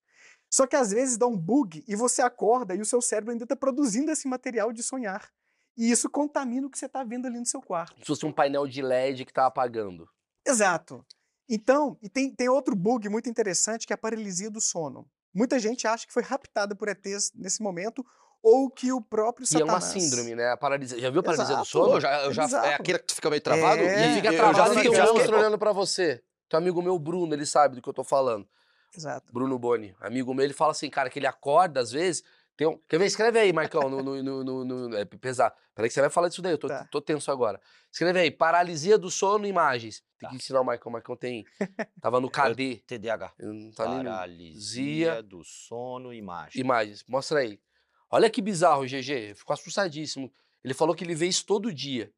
Só que às vezes dá um bug e você acorda e o seu cérebro ainda está produzindo esse material de sonhar. E isso contamina o que você está vendo ali no seu quarto. Se fosse um painel de LED que tá apagando. Exato. Então, e tem, tem outro bug muito interessante que é a paralisia do sono. Muita gente acha que foi raptada por ETs nesse momento ou que o próprio E é uma Satanás... síndrome, né? A paralisia. Já viu a paralisia do Exato. sono? Eu já, eu já, é Exato. aquele que fica meio travado? É, E fica eu já travado e tem um já monstro olhando pra você. Teu amigo meu, Bruno, ele sabe do que eu tô falando. Exato. Bruno Boni, amigo meu, ele fala assim, cara, que ele acorda às vezes. Tem um... Quer ver? Escreve aí, Marcão, no, no, no, no, no- É pesado. Peraí que você vai falar disso daí, eu tô, Tá. tô tenso agora. Escreve aí, paralisia do sono imagens. Tem que ensinar o Marcão, o Marcão tem. Tava no KD. TDAH. Tá nem Paralisia do sono e imagem. Imagens, mostra aí. Olha que bizarro, GG. Ficou assustadíssimo. Ele falou que ele vê isso todo dia.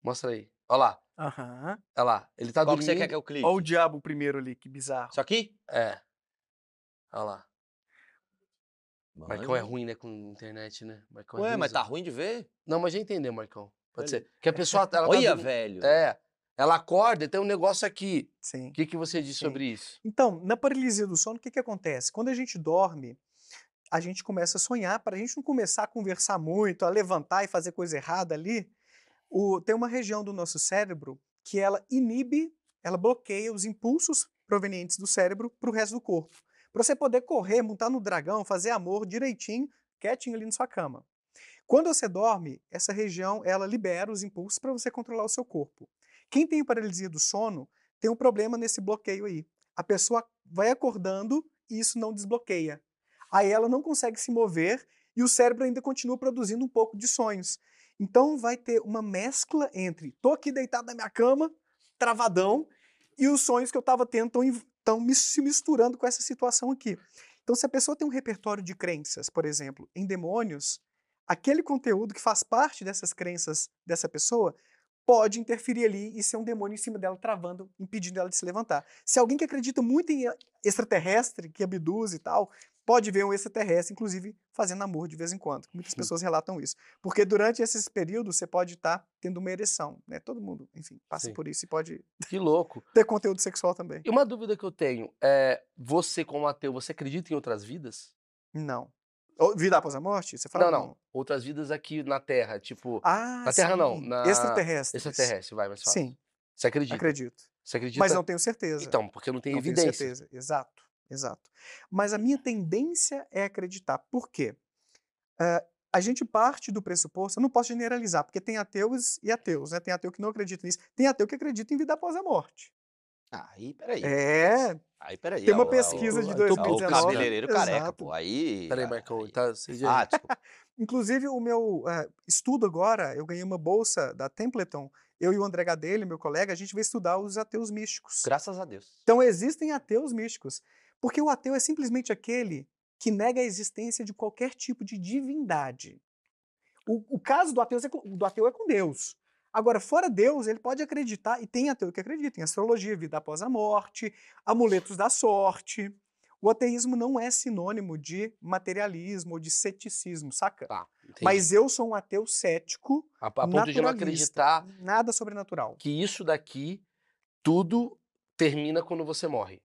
Mostra aí. Olha lá, Aham. olha lá. Ele tá Qual que dormindo. você quer que eu clique? Olha o diabo primeiro ali, que bizarro. Isso aqui? É. Olha lá. Marcão é Mano. ruim, né, com internet, né? Marcão é Ué, mas tá ruim de ver? Não, mas já entendeu, Marcão. Pode Olha. ser. Que a pessoa. Ela tá Olha, dormindo- velho. É. Ela acorda e tem um negócio aqui. Sim. O que, que você diz Sim. sobre isso? Então, na paralisia do sono, o que, que acontece? Quando a gente dorme, a gente começa a sonhar, para a gente não começar a conversar muito, a levantar e fazer coisa errada ali, o- tem uma região do nosso cérebro que ela inibe, ela bloqueia os impulsos provenientes do cérebro para o resto do corpo. Para você poder correr, montar no dragão, fazer amor direitinho, quietinho ali na sua cama. Quando você dorme, essa região ela libera os impulsos para você controlar o seu corpo. Quem tem paralisia do sono tem um problema nesse bloqueio aí. A pessoa vai acordando e isso não desbloqueia. Aí ela não consegue se mover e o cérebro ainda continua produzindo um pouco de sonhos. Então vai ter uma mescla entre tô aqui deitado na minha cama, travadão e os sonhos que eu estava tendo estão se misturando com essa situação aqui. Então, se a pessoa tem um repertório de crenças, por exemplo, em demônios, aquele conteúdo que faz parte dessas crenças dessa pessoa pode interferir ali e ser um demônio em cima dela, travando, impedindo ela de se levantar. Se alguém que acredita muito em extraterrestre, que abduz e tal, pode ver um extraterrestre, inclusive, fazendo amor de vez em quando. Muitas pessoas relatam isso. Porque durante esses períodos você pode estar tá tendo uma ereção, né? Todo mundo, enfim, passa Sim. por isso e pode que louco. ter conteúdo sexual também. E uma dúvida que eu tenho é, você como ateu, você acredita em outras vidas? Não. Vida após a morte? Você fala? Não, não. Outras vidas aqui na Terra, tipo. Ah, na Terra sim. não. Na... Extraterrestre. Extraterrestre, vai, mais fácil. Sim. Você acredita? Acredito. Você acredita? Mas não tenho certeza. Então, porque não tem não evidência. Tenho certeza. Exato, exato. Mas a minha tendência é acreditar. Por quê? Uh, a gente parte do pressuposto, eu não posso generalizar, porque tem ateus e ateus, né? Tem ateu que não acredita nisso, tem ateu que acredita em vida após a morte. Ah, aí, peraí. É. Aí, peraí. Tem uma pesquisa de 2019. O cabeleireiro careca, pô. Aí. Peraí, Marcão. Tá, ah, desculpa. Inclusive, o meu uh, estudo agora, eu ganhei uma bolsa da Templeton. Eu e o André Gadelha, meu colega, a gente vai estudar os ateus místicos. Graças a Deus. Então, existem ateus místicos. Porque o ateu é simplesmente aquele que nega a existência de qualquer tipo de divindade. O, o caso do ateu, é, do ateu é com Deus. Agora, fora Deus, ele pode acreditar, e tem ateu que acredita em astrologia, vida após a morte, amuletos da sorte. O ateísmo não é sinônimo de materialismo ou de ceticismo, saca? Tá, Mas eu sou um ateu cético, a, a ponto de não acreditar nada sobrenatural. Que isso daqui, tudo termina quando você morre.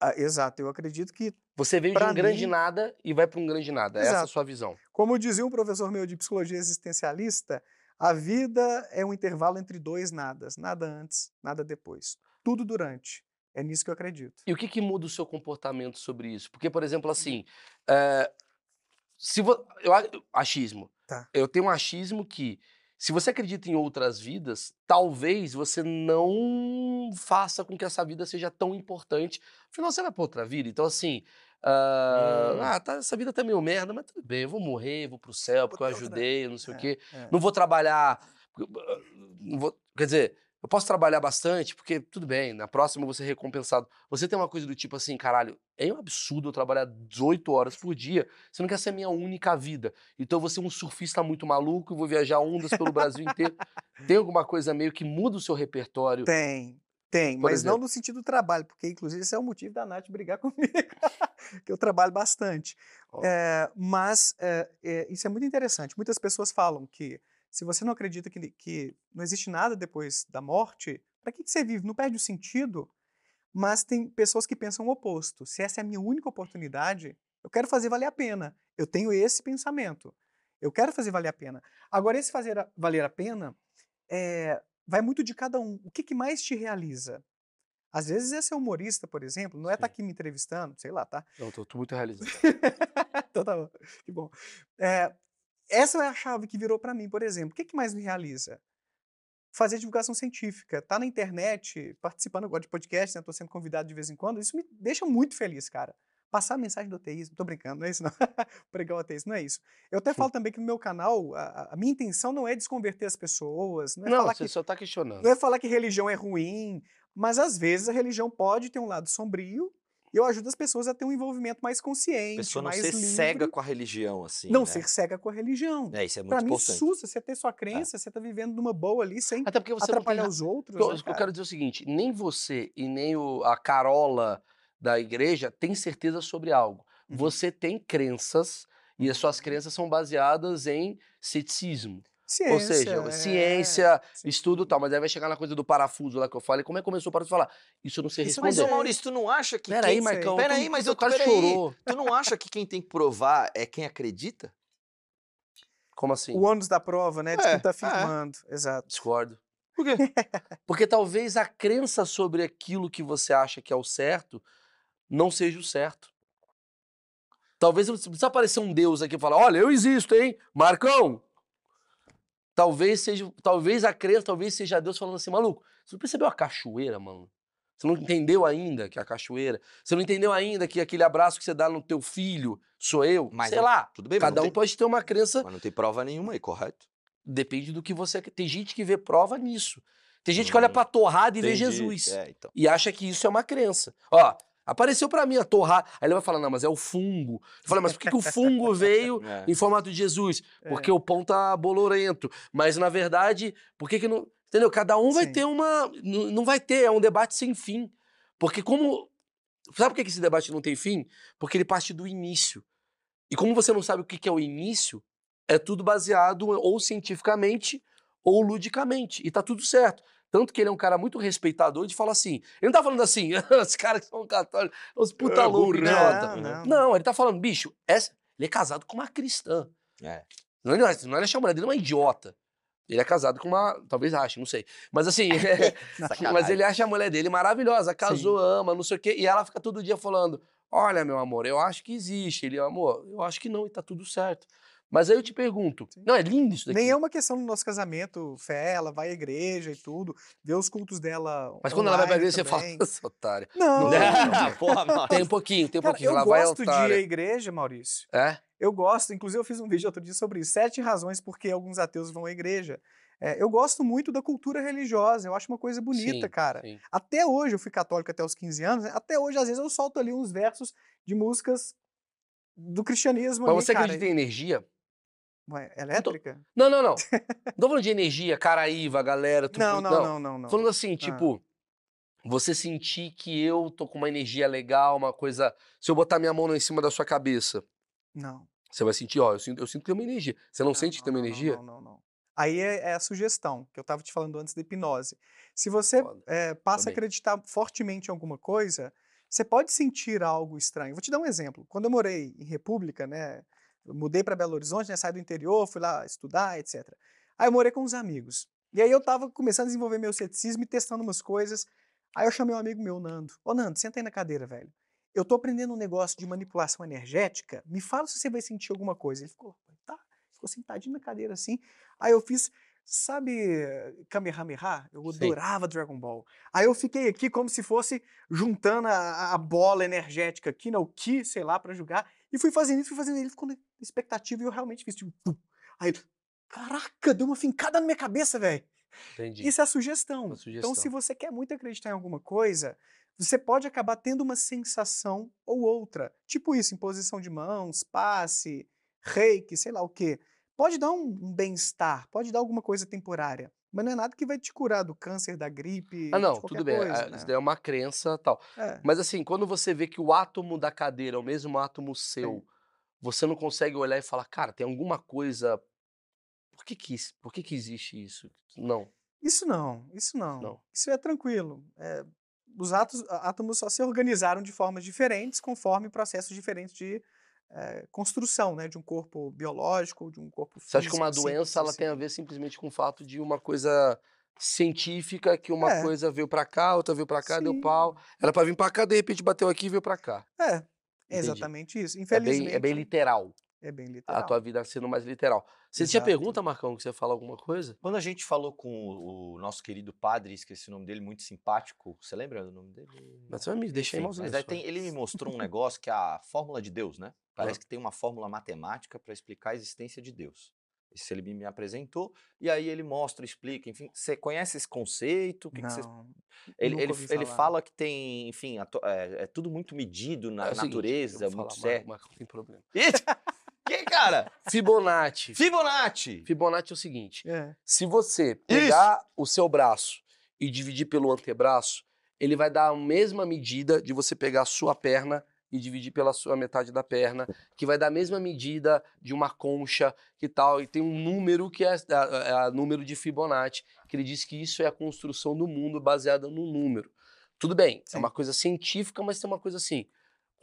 Ah, exato, eu acredito que. Você veio de um mim... grande nada e vai para um grande nada. Exato. Essa é a sua visão. Como dizia um professor meu de psicologia existencialista, a vida é um intervalo entre dois nadas, nada antes, nada depois. Tudo durante. É nisso que eu acredito. E o que, que muda o seu comportamento sobre isso? Porque, por exemplo, assim, é, se vo, eu, achismo. Tá. Eu tenho um achismo que, se você acredita em outras vidas, talvez você não faça com que essa vida seja tão importante. Afinal, você vai para outra vida. Então, assim, Uh, hum. Ah, tá, essa vida tá meio merda, mas tudo bem, eu vou morrer, vou pro céu porque eu ajudei, não sei é, o quê. É. Não vou trabalhar. Ah, não vou, quer dizer, eu posso trabalhar bastante, porque tudo bem, na próxima eu vou ser recompensado. Você tem uma coisa do tipo assim, caralho, é um absurdo eu trabalhar 18 horas por dia, você não quer ser a minha única vida. Então eu vou ser um surfista muito maluco, vou viajar ondas pelo Brasil inteiro. Tem alguma coisa meio que muda o seu repertório? Tem, tem, mas exemplo. não no sentido do trabalho, porque inclusive esse é o motivo da Nath brigar comigo, que eu trabalho bastante. Oh. É, mas é, é, isso é muito interessante. Muitas pessoas falam que se você não acredita que, que não existe nada depois da morte, para que, que você vive? Não perde o sentido. Mas tem pessoas que pensam o oposto. Se essa é a minha única oportunidade, eu quero fazer valer a pena. Eu tenho esse pensamento. Eu quero fazer valer a pena. Agora, esse fazer a, valer a pena é, vai muito de cada um. O que, que mais te realiza? Às vezes esse é humorista, por exemplo, não é estar tá aqui me entrevistando, sei lá, tá? Não, tô, tô muito realizado. então tá bom, que bom. É, essa é a chave que virou para mim, por exemplo. O que, que mais me realiza? Fazer divulgação científica, tá na internet, participando agora de podcast, né? Tô sendo convidado de vez em quando, isso me deixa muito feliz, cara passar a mensagem do ateísmo. Tô brincando, não é isso não. Pregar o ateísmo, não é isso. Eu até falo também que no meu canal, a, a minha intenção não é desconverter as pessoas. Não, é não falar você que, só está questionando. Não é falar que religião é ruim, mas às vezes a religião pode ter um lado sombrio e eu ajudo as pessoas a ter um envolvimento mais consciente, a pessoa não mais ser livre. cega com a religião, assim. Não né? ser cega com a religião. É, isso é muito pra importante. mim, sussa, você ter sua é. crença, é. você tá vivendo numa boa ali, sem Até porque você atrapalhar tem... os outros. Eu, né, eu quero dizer o seguinte: nem você e nem o, a Carola da igreja tem certeza sobre algo. Uhum. Você tem crenças e as suas crenças são baseadas em ceticismo. Ciência, Ou seja, é... ciência, estudo e tal, mas aí vai chegar na coisa do parafuso lá que eu falei. Como é que começou para falar? Isso eu não sei responder. Mas, ô Maurício, tu não acha que. Peraí, quem... Marcão. Peraí, mas eu quase chorou. Tu não acha que quem tem que provar é quem acredita? Como assim? O ônus da prova, né? De é, quem tá é. afirmando. É. Exato. Discordo. Por quê? Porque talvez a crença sobre aquilo que você acha que é o certo não seja o certo. Talvez precisa aparecer um Deus aqui e falar: olha, eu existo, hein? Marcão! Talvez seja, talvez a crença, talvez seja Deus falando assim, maluco, você não percebeu a cachoeira, mano? Você não entendeu ainda que é a cachoeira? Você não entendeu ainda que aquele abraço que você dá no teu filho sou eu? Mas Sei não, lá. Tudo bem, cada um tem, pode ter uma crença. Mas não tem prova nenhuma aí, correto? Depende do que você. Tem gente que vê prova nisso. Tem gente que olha Hum, pra torrada e vê Entendi. Jesus. É, então. E acha que isso é uma crença. Ó, apareceu pra mim a torrada. Aí ele vai falar, não, mas é o fungo. Eu falo, mas por que, que o fungo veio É. em formato de Jesus? É. Porque o pão tá bolorento. Mas, na verdade, por que que não... Entendeu? Cada um vai Sim. ter uma... Não vai ter, é um debate sem fim. Porque como... Sabe por que que esse debate não tem fim? Porque ele parte do início. E como você não sabe o que que é o início, é tudo baseado ou cientificamente ou ludicamente. E tá tudo certo. Tanto que ele é um cara muito respeitador de falar assim. Ele não tá falando assim, os caras que são católicos, os puta É, louco, burro, né? Não, não. Não, ele tá falando, bicho, essa- ele é casado com uma cristã. É. Não, não, não é achar a mulher dele uma idiota. Ele é casado com uma. Talvez ache, não sei. Mas assim. mas Sacanagem. ele acha a mulher dele maravilhosa, casou, ama, não sei o quê. E ela fica todo dia falando: Olha, meu amor, eu acho que existe. Ele, amor, eu acho que não, e tá tudo certo. Mas aí eu te pergunto: Sim. Não, é lindo isso daqui. Nem é uma questão do nosso casamento, fé, ela vai à igreja e tudo, vê os cultos dela. Mas quando ela vai pra igreja, você fala, também. essa otária. Não, Não não, é. Tem um pouquinho, tem um Cara, pouquinho. eu Ela vai gosto de ir à igreja, Maurício. É? Eu gosto, inclusive eu fiz um vídeo outro dia sobre isso, sete razões por que alguns ateus vão à igreja. É, eu gosto muito da cultura religiosa, eu acho uma coisa bonita, Sim, cara. sim. Até hoje, eu fui católico até os 15 anos, né? até hoje, às vezes, eu solto ali uns versos de músicas do cristianismo Mas ali, você cara. acredita em energia? Ué, elétrica? Não, não, não. Não tô falando de energia, Caraíva, galera. tu- Não, não, não, não, não. Falando assim, Ah. tipo, você sentir que eu tô com uma energia legal, uma coisa. Se eu botar minha mão em cima da sua cabeça, Não. você vai sentir, ó, eu sinto, eu sinto que tem uma energia. Você não, sente que tem uma não, energia? Não, não, não. Aí é, é a sugestão, que eu estava te falando antes da hipnose. Se você é, passa a Também. acreditar fortemente em alguma coisa, você pode sentir algo estranho. Vou te dar um exemplo. Quando eu morei em República, né, eu mudei para Belo Horizonte, né, saí do interior, fui lá estudar, etc. Aí eu morei com uns amigos. E aí eu estava começando a desenvolver meu ceticismo e testando umas coisas. Aí eu chamei um amigo meu, Nando. Ô, Nando, senta aí na cadeira, velho. Eu tô aprendendo um negócio de manipulação energética. Me fala se você vai sentir alguma coisa. Ele ficou, tá. Ficou sentadinho na cadeira assim. Aí eu fiz, sabe, Kamehameha? Eu Sim. adorava Dragon Ball. Aí eu fiquei aqui como se fosse juntando a, a bola energética aqui, né, o Ki, sei lá, pra jogar. E fui fazendo isso, fui fazendo. Ele ficou na expectativa e eu realmente fiz, tipo, pum. Aí ele, caraca, deu uma fincada na minha cabeça, velho. Entendi. Isso é a sugestão. Uma Então, sugestão. se você quer muito acreditar em alguma coisa, você pode acabar tendo uma sensação ou outra. Tipo isso, imposição de mãos, passe, reiki, sei lá o quê. Pode dar um, um bem-estar, pode dar alguma coisa temporária. Mas não é nada que vai te curar do câncer, da gripe. Ah, não, tudo bem. Coisa, ah, né? Isso daí é uma crença tal. É. Mas assim, quando você vê que o átomo da cadeira é o mesmo átomo seu, você não consegue olhar e falar, cara, tem alguma coisa. Por que que, por que, que existe isso? Não. Isso não, isso não. Não. Isso é tranquilo. É, os átomos, átomos só se organizaram de formas diferentes conforme processos diferentes de é, construção, né? De um corpo biológico, de um corpo Você acha que uma físico, doença ela simples, tem a assim. ver simplesmente com o fato de uma coisa científica, que uma É. coisa veio pra cá, outra veio pra cá, deu Sim. pau. Era pra vir pra cá, de repente bateu aqui e veio pra cá. É, é Entendi. exatamente isso. É Infelizmente. bem, é bem literal. é bem A literal. tua vida sendo mais literal. Você tinha Exato. pergunta, Marcão, que você ia falar alguma coisa? Quando a gente falou com o, o nosso querido padre, esqueci o nome dele, muito simpático. Você lembra do nome dele? Mas você vai me deixar Enfim, mas aí tem, ele me mostrou um negócio que é a fórmula de Deus, né? Parece que tem uma fórmula matemática para explicar a existência de Deus. Isso ele me apresentou, e aí ele mostra, explica, enfim. Você conhece esse conceito? O que que Não, ele, nunca ele, ele falar. fala que tem, enfim, é, é tudo muito medido na É o seguinte, natureza, muito certo. Marcão, tem problema. cara? Fibonacci. Fibonacci! Fibonacci é o seguinte: É, se você pegar o seu braço e dividir pelo antebraço, ele vai dar a mesma medida de você pegar a sua perna e dividir pela sua metade da perna, que vai dar a mesma medida de uma concha que tal, e tem um número que é, o número de Fibonacci, que ele diz que isso é a construção do mundo baseada no número. Tudo bem, é Sim. uma coisa científica, mas tem uma coisa assim,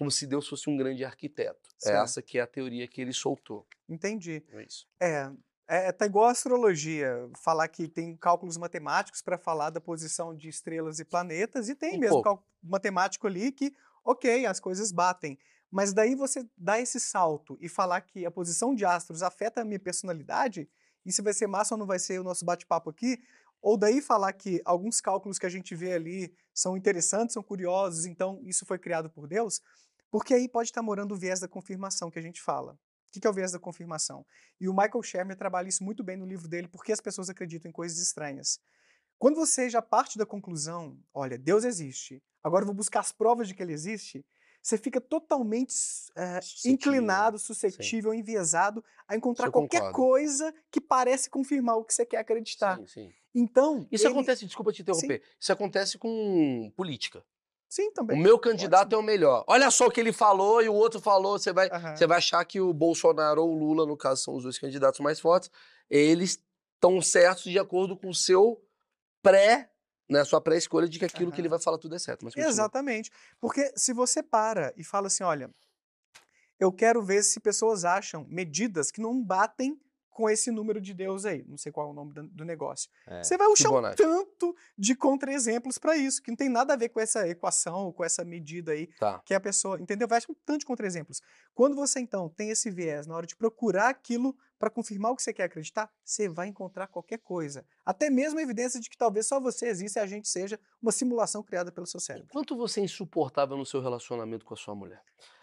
como se Deus fosse um grande arquiteto. É Certo. essa que é a teoria que ele soltou. entendi. É isso. É, é, tá igual a astrologia, falar que tem cálculos matemáticos para falar da posição de estrelas e planetas, e tem Um mesmo pouco. cálculo matemático ali que, ok, as coisas batem. Mas daí você dá esse salto e falar que a posição de astros afeta a minha personalidade, e se vai ser massa ou não vai ser o nosso bate-papo aqui, ou daí falar que alguns cálculos que a gente vê ali são interessantes, são curiosos, então isso foi criado por Deus, porque aí pode estar morando o viés da confirmação que a gente fala. O que é o viés da confirmação? E o Michael Shermer trabalha isso muito bem no livro dele, Por que as pessoas acreditam em coisas estranhas. Quando você já parte da conclusão, olha, Deus existe, agora eu vou buscar as provas de que ele existe, você fica totalmente eh, Suscetível. inclinado, suscetível, enviesado a encontrar qualquer concordo. coisa que parece confirmar o que você quer acreditar. Sim, sim. Então, Isso ele- acontece, desculpa te interromper, isso acontece com política. Sim, O também. meu candidato é o melhor. Olha só o que ele falou e o outro falou, você vai, Aham. você vai achar que o Bolsonaro ou o Lula, no caso, são os dois candidatos mais fortes, eles estão certos de acordo com o seu pré, né, sua pré-escolha de que aquilo que Aham. ele vai falar tudo é certo. Exatamente. Porque se você para e fala assim, olha, eu quero ver se pessoas acham medidas que não batem com esse número de Deus aí, não sei qual é o nome do negócio. É. Você vai achar um tanto de contra-exemplos para isso, que não tem nada a ver com essa equação, ou com essa medida aí Tá. que a pessoa, entendeu? Vai achar um tanto de contra-exemplos. Quando você então tem esse viés na hora de procurar aquilo para confirmar o que você quer acreditar, você vai encontrar qualquer coisa. Até mesmo a evidência de que talvez só você exista e a gente seja uma simulação criada pelo seu cérebro. Quanto você é insuportável no seu relacionamento com a sua mulher?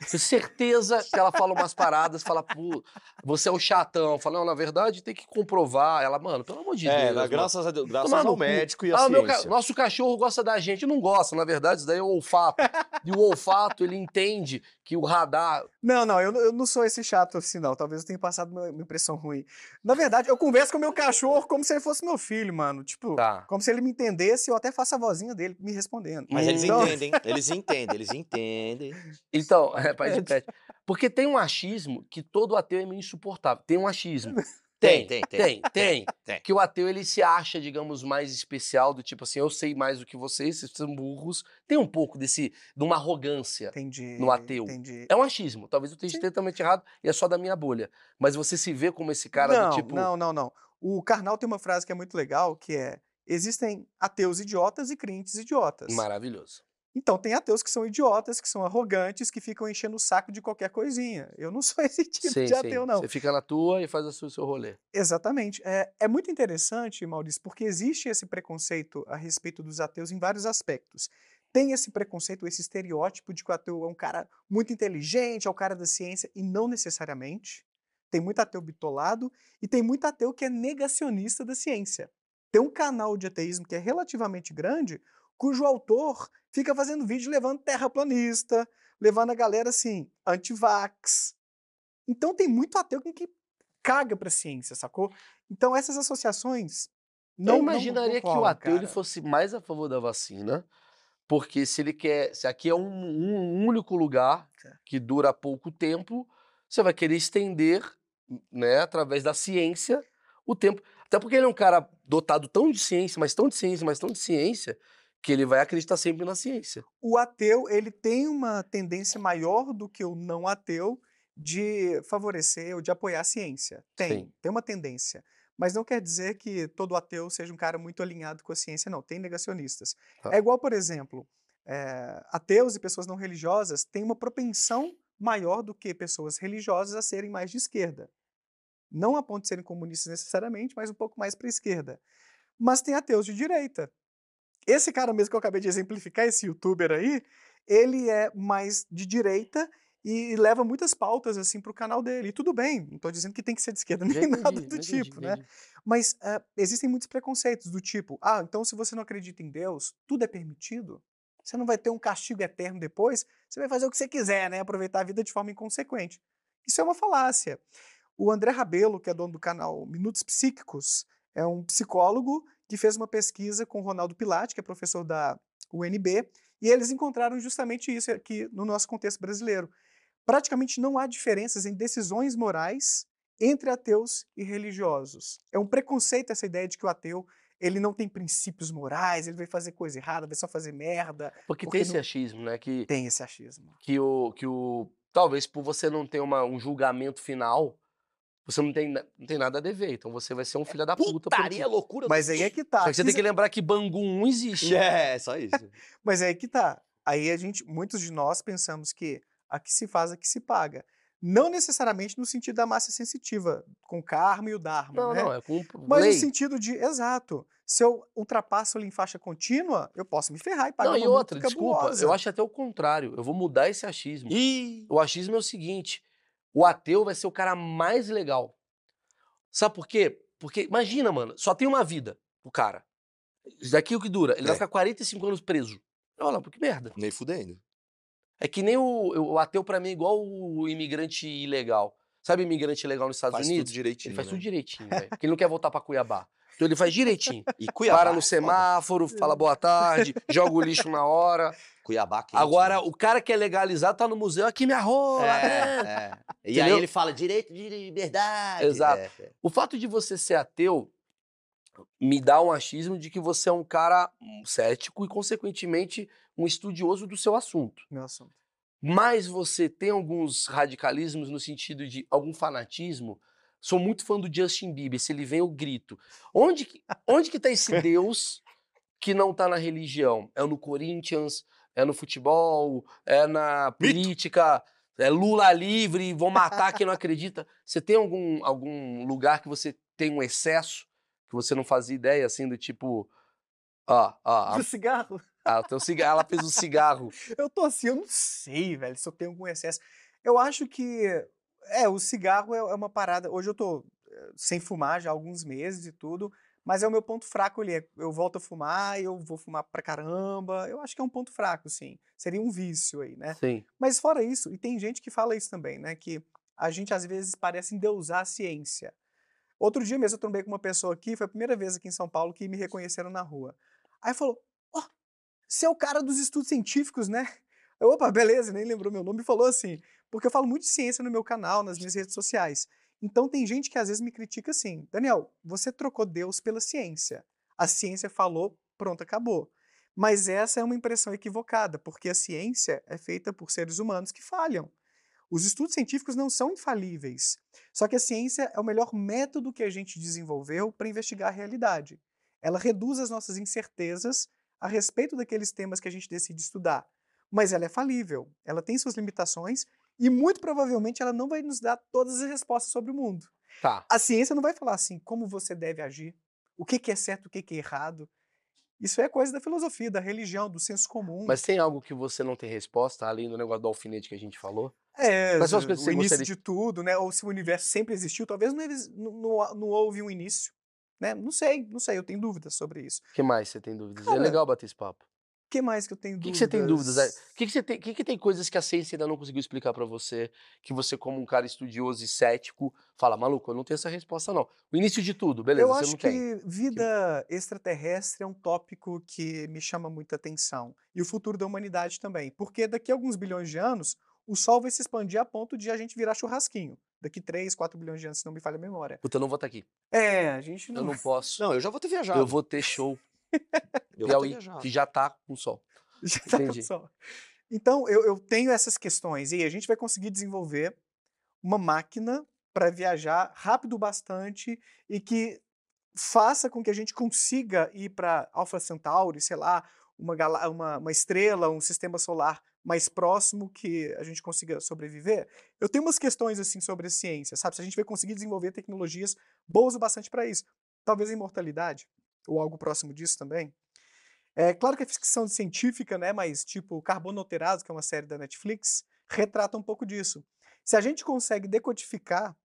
Tenho certeza que ela fala umas paradas, fala, pô, você é o chatão. Fala, não, na verdade tem que comprovar. Ela, mano, pelo amor de É, Deus. mano. graças a Deus, graças Tomar no ao médico e à Ah, meu ca- nosso cachorro gosta da gente, não gosta, na verdade, isso daí é o olfato. e o olfato, ele entende que o radar. Não, não, eu, não- eu não sou esse chato assim, não. Talvez eu tenha passado uma, uma ruim. Na verdade, eu converso com o meu cachorro como se ele fosse meu filho, mano. Tipo, Tá. como se ele me entendesse, eu até faço a vozinha dele me respondendo. Mas eles Então- entendem, eles entendem, eles entendem. Então, é, pai de pet. Porque tem um achismo que todo ateu é meio insuportável. Tem um achismo. Tem, tem, tem. Tem, tem. Que o ateu ele se acha, digamos, mais especial, do tipo assim, eu sei mais do que vocês, vocês são burros. Tem um pouco desse, de uma arrogância. Entendi. No ateu. Entendi. É um achismo. Talvez eu esteja Sim. totalmente errado e é só da minha bolha. Mas você se vê como esse cara não, do tipo. não, não, não. O Karnal tem uma frase que é muito legal, que é existem ateus idiotas e crentes idiotas. Maravilhoso. Então, tem ateus que são idiotas, que são arrogantes, que ficam enchendo o saco de qualquer coisinha. Eu não sou esse tipo sim, de ateu, sim. não. Você fica na tua e faz o seu, seu rolê. Exatamente. É, é muito interessante, Maurício, porque existe esse preconceito a respeito dos ateus em vários aspectos. Tem esse preconceito, esse estereótipo de que o ateu é um cara muito inteligente, é o cara da ciência, e não necessariamente. Tem muito ateu bitolado e tem muito ateu que é negacionista da ciência. Tem um canal de ateísmo que é relativamente grande, cujo autor fica fazendo vídeo levando terraplanista, levando a galera assim, anti-vax. Então tem muito ateu que- caga pra ciência, sacou? Então essas associações não eu imaginaria não que o ateu ele fosse mais a favor da vacina, porque se ele quer, se aqui é um, um único lugar que dura pouco tempo, você vai querer estender, né, através da ciência, o tempo. Até porque ele é um cara dotado tão de ciência, mas tão de ciência, mas tão de ciência, que ele vai acreditar sempre na ciência. O ateu ele tem uma tendência maior do que o não ateu de favorecer ou de apoiar a ciência. Tem, Sim. tem uma tendência. Mas não quer dizer que todo ateu seja um cara muito alinhado com a ciência, não. Tem negacionistas. Tá. É igual, por exemplo, eh, ateus e pessoas não religiosas têm uma propensão maior do que pessoas religiosas a serem mais de esquerda. Não a ponto de serem comunistas necessariamente, mas um pouco mais para a esquerda. Mas tem ateus de direita. Esse cara mesmo que eu acabei de exemplificar, esse youtuber aí, ele é mais de direita e leva muitas pautas assim para o canal dele. E tudo bem, não estou dizendo que tem que ser de esquerda nem nada entendi, do já entendi, tipo, né? entendi. Mas ah, existem muitos preconceitos do tipo, ah, então se você não acredita em Deus, tudo é permitido? Você não vai ter um castigo eterno depois? Você vai fazer o que você quiser, né? Aproveitar a vida de forma inconsequente. Isso é uma falácia. O André Rabelo, que é dono do canal Minutos Psíquicos, é um psicólogo que fez uma pesquisa com o Ronaldo Pilate, que é professor da UNB, e eles encontraram justamente isso aqui no nosso contexto brasileiro. Praticamente não há diferenças em decisões morais entre ateus e religiosos. É um preconceito essa ideia de que o ateu ele não tem princípios morais, ele vai fazer coisa errada, vai só fazer merda. Porque, Porque tem esse não- achismo, né? Que, Tem esse achismo. que, o, que o. Talvez por você não ter uma, um julgamento final, você não tem, não tem nada a dever. Então você vai ser um filho da puta. Putaria, loucura. Mas aí é que tá. Só que você tem que lembrar que Bangu 1 existe. É, só isso. Mas aí que tá. Aí a gente, muitos de nós pensamos que aqui se faz, aqui se paga. Não necessariamente no sentido da massa sensitiva, com karma e o dharma, Não, né? não, é com Mas lei. no sentido de, exato, se eu ultrapasso ali em faixa contínua, eu posso me ferrar e pagar Não, uma e outra, desculpa, cabulosa. eu acho até o contrário. Eu vou mudar esse achismo. Ih, O achismo é o seguinte: o ateu vai ser o cara mais legal. Sabe por quê? Porque, imagina, mano, só tem uma vida o cara. Isso daqui é o que dura. Ele vai É. ficar 45 anos preso. Olha lá, pô, que merda. Nem fudendo. É que nem o, o ateu pra mim é igual o imigrante ilegal. Sabe imigrante ilegal nos Estados Faz Unidos? tudo direitinho. Ele faz né? tudo direitinho, velho. Porque ele não quer voltar pra Cuiabá. Então ele faz direitinho. E Cuiabá. Para é no foda. semáforo, fala boa tarde, joga o lixo na hora. Cuiabá quente, Agora, né? o cara que é legalizado tá no museu, aqui minha rola. né? É, é. E aí Entendeu? ele fala direito de liberdade. Exato. É, é. O fato de você ser ateu me dá um achismo de que você é um cara hum, cético e, consequentemente, um estudioso do seu assunto. Meu assunto. Mas você tem alguns radicalismos no sentido de algum fanatismo. Sou muito fã do Justin Bieber. Se ele vem, eu grito. Onde que, onde que tá esse Deus que não tá na religião? É no Corinthians? É no futebol? É na política? É Lula livre? Vão matar quem não acredita? Você tem algum, algum lugar que você tem um excesso que você não fazia ideia, assim, do tipo... Ó, ó, Do cigarro? a, a, teu cigarro, ela fez um cigarro. Eu tô assim, eu não sei, velho, se eu tenho algum excesso. Eu acho que. É, o cigarro é é uma parada. Hoje eu tô eh, sem fumar já há alguns meses e tudo, mas é o meu ponto fraco ali. é- Eu volto a fumar, eu vou fumar pra caramba. Eu acho que é um ponto fraco, sim. Seria um vício aí, né? Sim. Mas fora isso, e tem gente que fala isso também, né? Que a gente às vezes parece endeusar a ciência. Outro dia mesmo eu trombei com uma pessoa aqui, foi a primeira vez aqui em São Paulo que me reconheceram na rua. Aí falou: Ó, você é o cara dos estudos científicos, né? Eu, opa, beleza, nem lembrou meu nome e falou assim. Porque eu falo muito de ciência no meu canal, nas minhas redes sociais. Então tem gente que às vezes me critica assim: Daniel, você trocou Deus pela ciência. A ciência falou, pronto, acabou. Mas essa é uma impressão equivocada, porque a ciência é feita por seres humanos que falham. Os estudos científicos não são infalíveis. Só que a ciência é o melhor método que a gente desenvolveu para investigar a realidade. Ela reduz as nossas incertezas a respeito daqueles temas que a gente decide estudar. Mas ela é falível, ela tem suas limitações e muito provavelmente ela não vai nos dar todas as respostas sobre o mundo. Tá. A ciência não vai falar assim como você deve agir, o que, que é certo, o que, que é errado. Isso é coisa da filosofia, da religião, do senso comum. Mas tem algo que você não tem resposta, além do negócio do alfinete que a gente falou? É, Quais são as o início gostaria- de tudo, né? Ou se o universo sempre existiu, talvez não, não, não, houve um início. Né? Não sei, não sei, eu tenho dúvidas sobre isso. O que mais você tem dúvidas? é Cara, legal bater esse papo. O que mais que eu tenho O que, dúvidas? que você tem dúvidas? O que, que você tem, que, que tem coisas que a ciência ainda não conseguiu explicar pra você, que você, como um cara estudioso e cético, fala, maluco, eu não tenho essa resposta, não. O início de tudo, beleza, eu acho que tem. vida extraterrestre é um tópico que me chama muita atenção. E o futuro da humanidade também. Porque daqui a alguns bilhões de anos, o Sol vai se expandir a ponto de a gente virar churrasquinho. Daqui 3, 4 bilhões de anos, se não me falha a memória. Puta, eu não vou estar aqui. É, a gente Eu não. não posso. Não, eu já vou ter viajado. eu vou ter show Piauí, que já tá com sol. Já tá com. Sol. Então, eu, eu tenho essas questões. E a gente vai conseguir desenvolver uma máquina para viajar rápido bastante e que faça com que a gente consiga ir para Alpha Centauri, sei lá, uma, uma, uma estrela, um sistema solar mais próximo que a gente consiga sobreviver. Eu tenho umas questões assim sobre a ciência, sabe? Se a gente vai conseguir desenvolver tecnologias boas o bastante para isso. Talvez a imortalidade, ou algo próximo disso também. É claro que é ficção científica, né? Mas tipo Carbono Alterado, que é uma série da Netflix, retrata um pouco disso. Se a gente consegue decodificar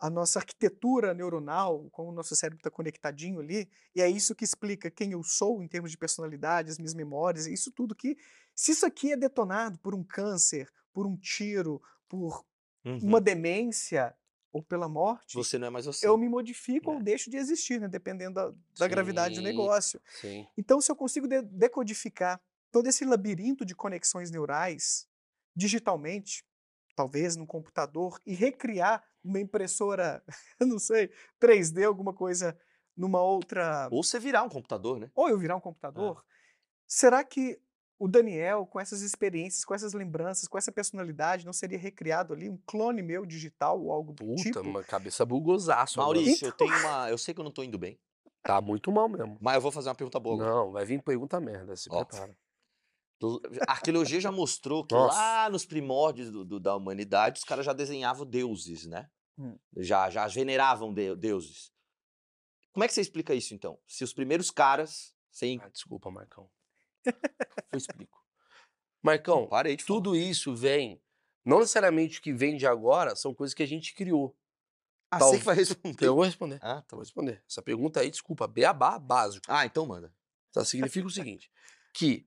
a nossa arquitetura neuronal, como o nosso cérebro está conectadinho ali, e é isso que explica quem eu sou em termos de personalidade, as minhas memórias, isso tudo que, se isso aqui é detonado por um câncer, por um tiro, por Uhum. uma demência ou pela morte, Você não é mais você. eu me modifico ou É. deixo de existir, né? Dependendo da, da gravidade do Sim. negócio. Sim. Então, se eu consigo de- decodificar todo esse labirinto de conexões neurais digitalmente, talvez num computador, e recriar uma impressora, eu não sei, 3D, alguma coisa numa outra. Ou você virar um computador, né? Ou eu virar um computador, será que o Daniel, com essas experiências, com essas lembranças, com essa personalidade, não seria recriado ali um clone meu digital ou algo do Puta, tipo? uma cabeça bugosaço. Maurício, eu tenho uma. Eu sei que eu não tô indo bem, Tá muito mal mesmo. mas eu vou fazer uma pergunta boa. agora. Não, vai vir pergunta merda, se Ó. prepara. A arqueologia já mostrou que Nossa. lá nos primórdios do- do- da humanidade os caras já desenhavam deuses, né? Hum. Já, já veneravam de- deuses. Como é que você explica isso, então? Se os primeiros caras. Sem... Ah, desculpa, Marcão. Eu explico. Marcão, Parei de falar. tudo isso vem. Não necessariamente o que vem de agora são coisas que a gente criou. Ah, Tal- você que vai responder. Eu vou responder. Ah, tá. vou responder. Essa pergunta aí, desculpa, beabá básico. ah, então manda. Tá? Significa o seguinte: que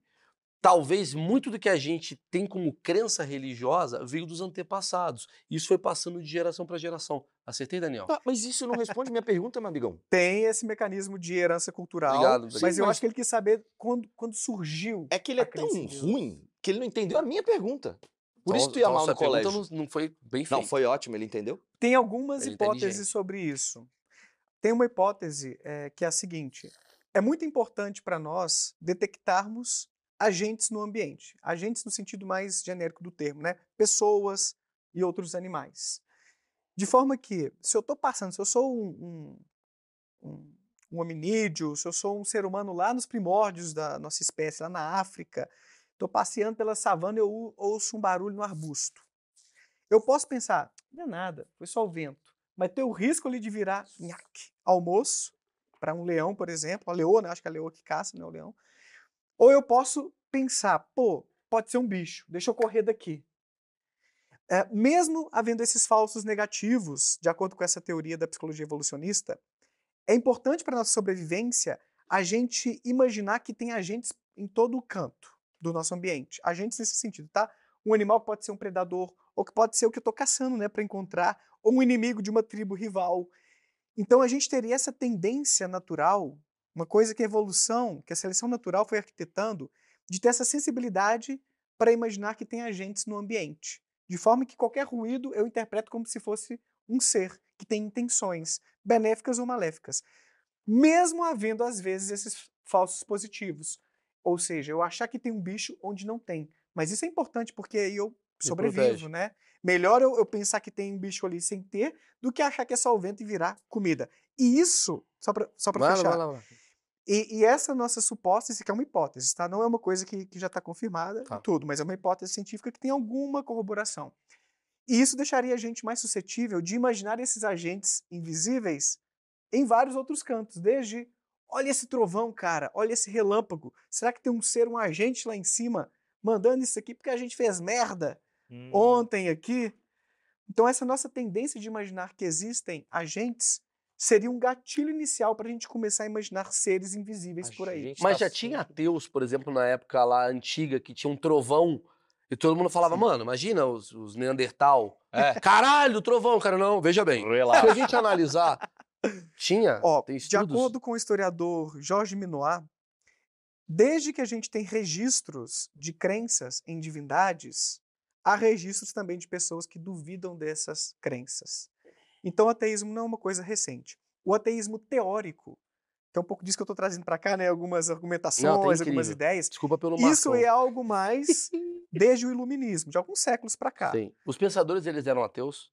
talvez muito do que a gente tem como crença religiosa veio dos antepassados. Isso foi passando de geração para geração. Acertei, Daniel? Tá, mas isso não responde minha pergunta, meu amigão. Tem esse mecanismo de herança cultural, Obrigado, mas eu mas- acho que ele quis saber quando, quando surgiu. É que ele é tão crença ruim que ele não entendeu a minha pergunta. Por isso Então- tu ia então mal no colégio. Não, não foi bem Não, feita. foi ótimo, ele entendeu? Tem algumas Ele é hipóteses sobre isso. Tem uma hipótese eh, que é a seguinte: é muito importante para nós detectarmos agentes no ambiente. Agentes no sentido mais genérico do termo, né? Pessoas e outros animais. De forma que, se eu estou passando, se eu sou um, um, um, hominídeo, se eu sou um ser humano lá nos primórdios da nossa espécie, lá na África, estou passeando pela savana e eu ou- ouço um barulho no arbusto. Eu posso pensar, não é nada, foi só o vento. Mas tem o risco ali de virar nhaque, almoço para um leão, por exemplo, a leoa, né? acho que é a leoa que caça, não é o leão. Ou eu posso pensar, pô, pode ser um bicho, deixa eu correr daqui. É, mesmo havendo esses falsos negativos, de acordo com essa teoria da psicologia evolucionista, é importante para nossa sobrevivência a gente imaginar que tem agentes em todo o canto do nosso ambiente. Agentes nesse sentido, tá? Um animal que pode ser um predador, ou que pode ser o que eu estou caçando, né, para encontrar, ou um inimigo de uma tribo rival. Então a gente teria essa tendência natural, uma coisa que a evolução, que a seleção natural foi arquitetando, de ter essa sensibilidade para imaginar que tem agentes no ambiente. De forma que qualquer ruído eu interpreto como se fosse um ser que tem intenções, benéficas ou maléficas. Mesmo havendo, às vezes, esses falsos positivos. Ou seja, eu achar que tem um bicho onde não tem. Mas isso é importante porque aí eu sobrevivo, né? Melhor eu, eu pensar que tem um bicho ali sem ter do que achar que é só o vento e virar comida. E isso, só para lá, fechar, lá, vai lá. E, e essa nossa suposta, isso aqui é uma hipótese, tá? Não é uma coisa que, que já está confirmada Tá. tudo, mas é uma hipótese científica que tem alguma corroboração. E isso deixaria a gente mais suscetível de imaginar esses agentes invisíveis em vários outros cantos, desde olha esse trovão, cara, olha esse relâmpago. Será que tem um ser, um agente lá em cima mandando isso aqui porque a gente fez merda Hum. ontem aqui? Então essa nossa tendência de imaginar que existem agentes seria um gatilho inicial para a gente começar a imaginar seres invisíveis A por aí. Mas tá já tinha sempre- ateus, por exemplo, na época lá antiga, que tinha um trovão. E todo mundo falava, mano, imagina os, os Neandertal. É. Caralho, trovão, cara, não. Veja bem. Se Relaxa. a gente analisar, tinha. Ó, tem de acordo com o historiador Jorge Minoir, desde que a gente tem registros de crenças em divindades, há registros também de pessoas que duvidam dessas crenças. Então o ateísmo não é uma coisa recente. O ateísmo teórico, que é um pouco disso que eu estou trazendo para cá, né? Algumas argumentações, algumas incrível. ideias. Desculpa pelo Isso Marcão. é algo mais desde o iluminismo, de alguns séculos para cá. Sim. Os pensadores, eles eram ateus?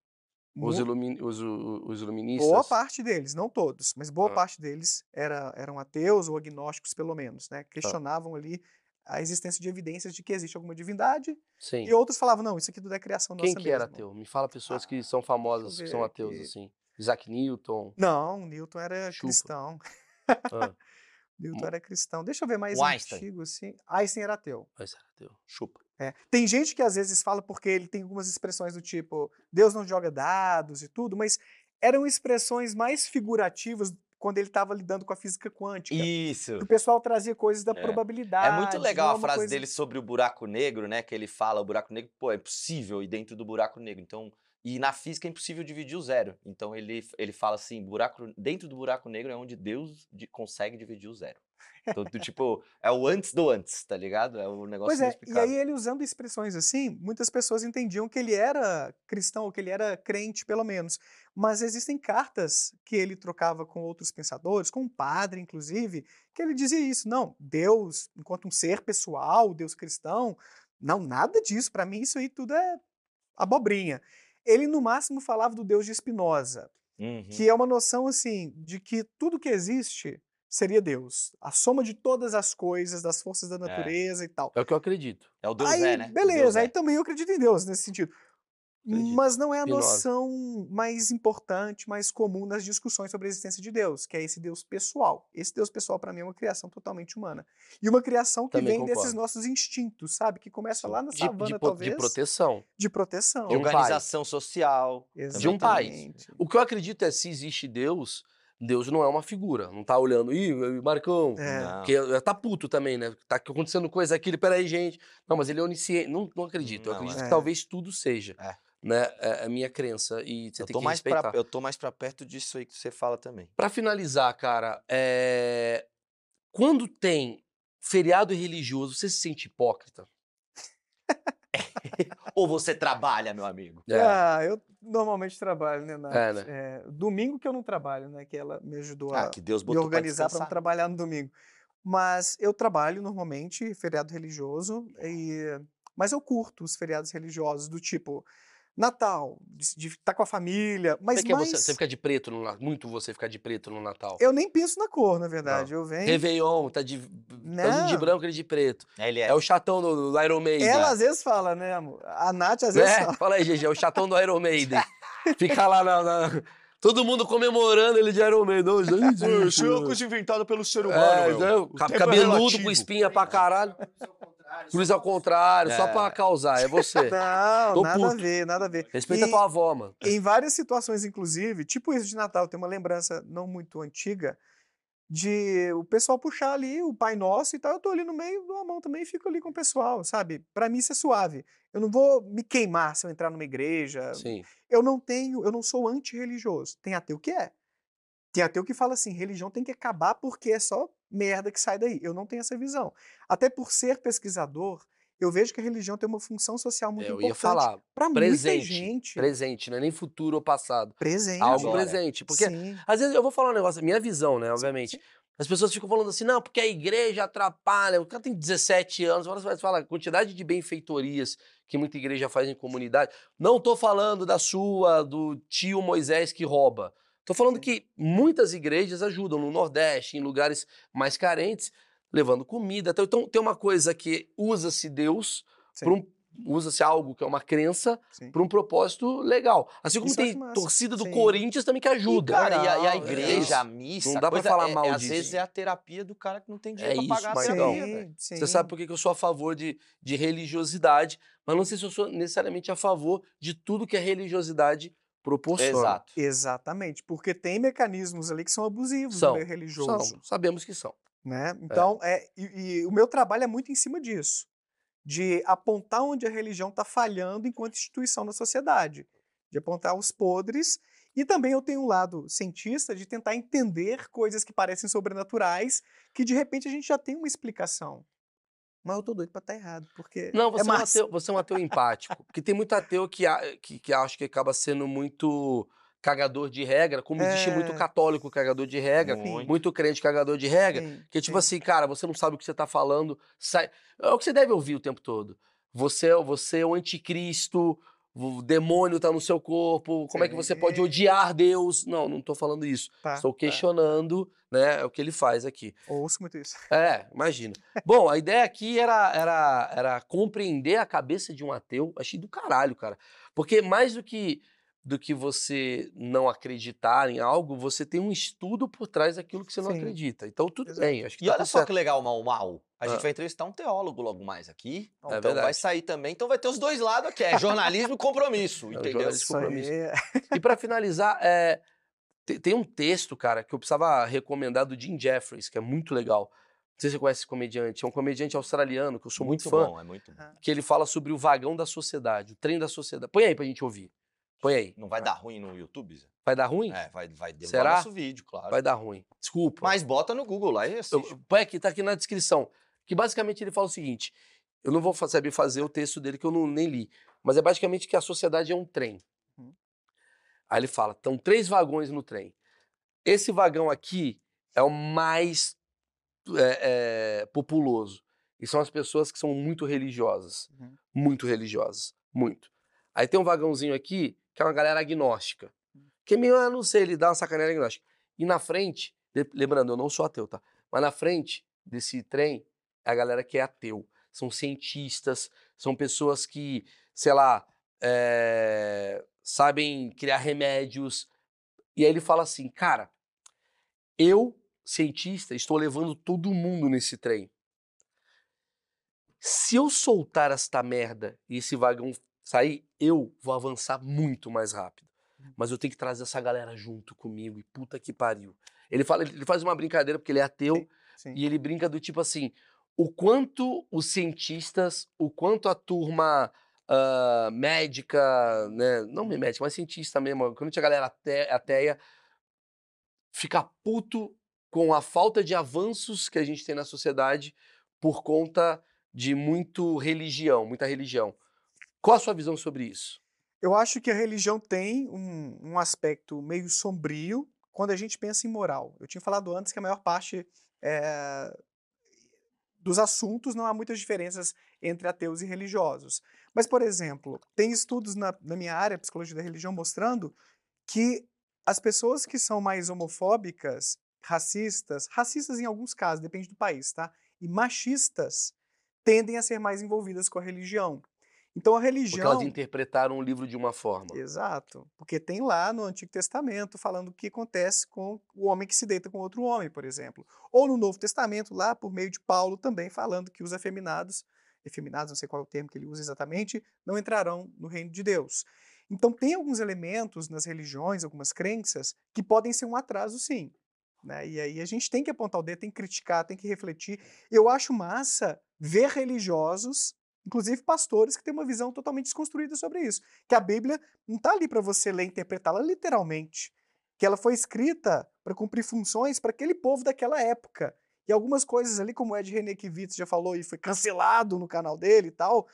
Os, ilumi os, os iluministas? Boa parte deles, não todos, mas boa Ah. parte deles era, eram ateus ou agnósticos, pelo menos, né? Questionavam ali a existência de evidências de que existe alguma divindade, Sim. e outros falavam, não, isso aqui tudo é criação nossa Quem que era ateu? Me fala pessoas Ah, que são famosas, que são ateus, aqui. assim. Isaac Newton. Não, Newton era Chupa. cristão. Ah, Newton era cristão. Deixa eu ver mais Einstein. antigo, assim. Einstein era ateu. mas era ateu. Chupa. É. Tem gente que às vezes fala porque ele tem algumas expressões do tipo Deus não joga dados e tudo, mas eram expressões mais figurativas quando ele estava lidando com a física quântica. Isso. o pessoal trazia coisas da É. probabilidade. É muito legal a uma frase coisa- dele sobre o buraco negro, né? Que ele fala, o buraco negro, pô, é possível ir dentro do buraco negro. Então, e na física é impossível dividir o zero. Então ele, ele fala assim, buraco, dentro do buraco negro é onde Deus consegue dividir o zero. Então, tipo, é o antes do antes, tá ligado? É o negócio Pois é, e aí ele usando expressões assim, muitas pessoas entendiam que ele era cristão, ou que ele era crente, pelo menos. Mas existem cartas que ele trocava com outros pensadores, com um padre, inclusive, que ele dizia isso. Não, Deus, enquanto um ser pessoal, Deus cristão, não, nada disso. Para mim, isso aí tudo é abobrinha. Ele, no máximo, falava do Deus de Spinoza, Uhum. que é uma noção assim de que tudo que existe seria Deus, a soma de todas as coisas, das forças da natureza e tal. É o que eu acredito. É o Deus aí, é, né? Beleza, é. aí também eu acredito em Deus nesse sentido. Acredito. Mas não é a noção mais importante, mais comum nas discussões sobre a existência de Deus, que é esse Deus pessoal. Esse Deus pessoal, para mim, é uma criação totalmente humana. E uma criação que Também vem desses concordo. nossos instintos, sabe? Que começa lá na De, savana, de, talvez, de proteção. de proteção. De um organização social. De um pai. Exatamente. O que eu acredito é se existe Deus, Deus não é uma figura. Não tá olhando, ih, Marcão. É. Não. Porque tá puto também, né? Tá acontecendo coisa aqui, ele, peraí, gente. Não, mas ele é onisciente. Não, não acredito. Eu Não, acredito é. que talvez tudo seja. É. Né? É a minha crença. E você Eu tem tô, que mais respeitar. pra, eu tô mais pra perto disso aí que você fala também. Pra finalizar, cara, é... quando tem feriado religioso, você se sente hipócrita? Ou você trabalha, meu amigo? É. Ah, eu normalmente trabalho, né, Nath? É, né? É, domingo que eu não trabalho, né? Que ela me ajudou a Ah, que Deus me botou pra organizar para não trabalhar no domingo. Mas eu trabalho normalmente, feriado religioso, e... mas eu curto os feriados religiosos, do tipo Natal, de estar com a família, mas Como é que é mais... você, você fica de preto no Natal? Muito você ficar de preto no Natal. Eu nem penso na cor, na verdade. Eu venho. Réveillon, tá de, tá de Não. branco, ele de preto. É, ele é. É o chatão do, do Iron Maiden. Ela às vezes fala, né, amor? A Nath às vezes né? fala. Fala aí, GG, é o chatão do Iron Maiden. Fica lá na, na- Todo mundo comemorando ele de Iron Maiden. Ô, gente, Isso é uma coisa inventada pelo ser É, ca- tempo é cabeludo relativo. com espinha pra caralho. Cruz ao contrário, só É. pra causar, é você. Não, Tô nada a puto. ver, nada a ver. Respeita E- tua avó, mano. Em várias situações, inclusive, tipo isso de Natal, tem uma lembrança não muito antiga de o pessoal puxar ali o Pai Nosso e tal. Eu tô ali no meio do mão também e fico ali com o pessoal, sabe? Pra mim isso é suave. Eu não vou me queimar se eu entrar numa igreja. Sim. Eu não tenho, eu não sou antirreligioso. Tem ateu que é. Tem ateu que fala assim, religião tem que acabar porque é só merda que sai daí. Eu não tenho essa visão. Até por ser pesquisador, eu vejo que a religião tem uma função social muito É, eu importante. ia falar, Pra muita presente. gente. presente, não é nem futuro ou passado. Presente. Algo Agora. presente. Porque Sim. Às vezes eu vou falar um negócio, minha visão, né, obviamente. As pessoas ficam falando assim, não, porque a igreja atrapalha. O cara tem 17 anos, você fala, a quantidade de benfeitorias que muita igreja faz em comunidade. Não tô falando da sua, do tio Moisés que rouba. Tô falando que muitas igrejas ajudam no Nordeste, em lugares mais carentes, levando comida. Então, tem uma coisa que usa-se Deus, um- usa-se algo que é uma crença, para um propósito legal. Assim como Isso tem torcida do Sim. Corinthians também que ajuda. Cara, e a, e a é igreja, isso. a missa, Não a dá coisa falar é- mal é, Às disso. vezes é a terapia do cara que não tem É dinheiro isso, pra pagar a Marcão. terapia. Sim, Você sabe por que eu sou a favor de, de religiosidade, mas não sei se eu sou necessariamente a favor de tudo que a religiosidade proporciona. Exato. Exatamente, porque tem mecanismos ali que são abusivos São, no meio religioso. São, sabemos que são. né? Então, é, e, e o meu trabalho é muito em cima disso, de apontar onde a religião está falhando enquanto instituição na sociedade, de apontar os podres. E também eu tenho um lado cientista de tentar entender coisas que parecem sobrenaturais, que de repente a gente já tem uma explicação. Mas eu tô doido pra estar errado, porque Não, você é, é um ateu, você é um ateu empático. Porque tem muito ateu que, a- que, que acho que acaba sendo muito cagador de regra, como existe muito É. católico cagador de regra, Muito. muito crente cagador de regra. Sim, Que tipo sim. assim, cara, você não sabe o que você tá falando, sai. É o que você deve ouvir o tempo todo. Você, é- você é o anticristo, o demônio tá no seu corpo, como é que você pode Sim. odiar Deus? Não, não tô falando isso. Tá, Estou tá. questionando, né, é o que ele faz aqui. Ouço muito isso. É, imagina. Bom, a ideia aqui era, era, era compreender a cabeça de um ateu. Achei do caralho, cara. Porque mais do que do que você não acreditar em algo, você tem um estudo por trás daquilo que você não Sim. acredita. Então tudo Exato. bem, acho que E tá olha só certo. que legal, mal, mal. A gente Ah. vai entrevistar um teólogo logo mais aqui. É então vai sair também. Então vai ter os dois lados aqui. É jornalismo e compromisso. É entendeu? jornalismo. Isso compromisso. E pra finalizar, é, te- tem, um texto, cara, que eu precisava recomendar do Jim Jeffries, que é muito legal. Não sei se você conhece esse comediante. É um comediante australiano, que eu sou muito, fã, bom, é muito bom. que ele fala sobre o vagão da sociedade, o trem da sociedade. Põe aí pra gente ouvir. Põe aí. Não vai dar ruim no YouTube, Zé? Vai dar ruim? É, vai, vai derrubar Será? nosso vídeo, claro. Vai dar ruim. Desculpa. Mas bota no Google lá e assiste. Eu- põe aqui, tá aqui na descrição. Que basicamente ele fala o seguinte: eu não vou saber fazer o texto dele que eu não, nem li, mas é basicamente que a sociedade é um trem. Uhum. Aí ele fala: estão três vagões no trem. Esse vagão aqui é o mais é, é, populoso. E são as pessoas que são muito religiosas. Uhum. Muito religiosas. Muito. Aí tem um vagãozinho aqui que é uma galera agnóstica. Que é meio, eu não sei, ele dá uma sacaneira agnóstica. E na frente, le- lembrando, eu não sou ateu, tá? Mas na frente desse trem é a galera que é ateu. São cientistas, são pessoas que, sei lá, eh, sabem criar remédios. E aí ele fala assim, cara, eu, cientista, estou levando todo mundo nesse trem. Se eu soltar esta merda e esse vagão sair, eu vou avançar muito mais rápido. Mas eu tenho que trazer essa galera junto comigo e puta que pariu. Ele, fala, ele faz uma brincadeira porque ele é ateu Sim, sim. e ele brinca do tipo assim: o quanto os cientistas, o quanto a turma ah, médica, né? Não médica, mas cientista mesmo, quando tinha galera ate- ateia, fica puto com a falta de avanços que a gente tem na sociedade por conta de muito religião, muita religião. Qual a sua visão sobre isso? Eu acho que a religião tem um, um aspecto meio sombrio quando a gente pensa em moral. Eu tinha falado antes que a maior parte eh, dos assuntos não há muitas diferenças entre ateus e religiosos. Mas, por exemplo, tem estudos na, na minha área, psicologia da religião, mostrando que as pessoas que são mais homofóbicas, racistas, racistas em alguns casos, depende do país, tá? E machistas tendem a ser mais envolvidas com a religião. Então a Porque religião elas interpretaram o livro de uma forma. Exato. Porque tem lá no Antigo Testamento falando o que acontece com o homem que se deita com outro homem, por exemplo. Ou no Novo Testamento, lá por meio de Paulo, também falando que os afeminados, efeminados, não sei qual é o termo que ele usa exatamente, não entrarão no reino de Deus. Então tem alguns elementos nas religiões, algumas crenças, que podem ser um atraso, sim. Né? E aí a gente tem que apontar o dedo, tem que criticar, tem que refletir. Eu acho massa ver religiosos inclusive pastores que têm uma visão totalmente desconstruída sobre isso. Que a Bíblia não está ali para você ler e interpretá-la literalmente. Que ela foi escrita para cumprir funções para aquele povo daquela época. E algumas coisas ali, como o Ed Renekiewicz já falou e foi cancelado no canal dele e tal,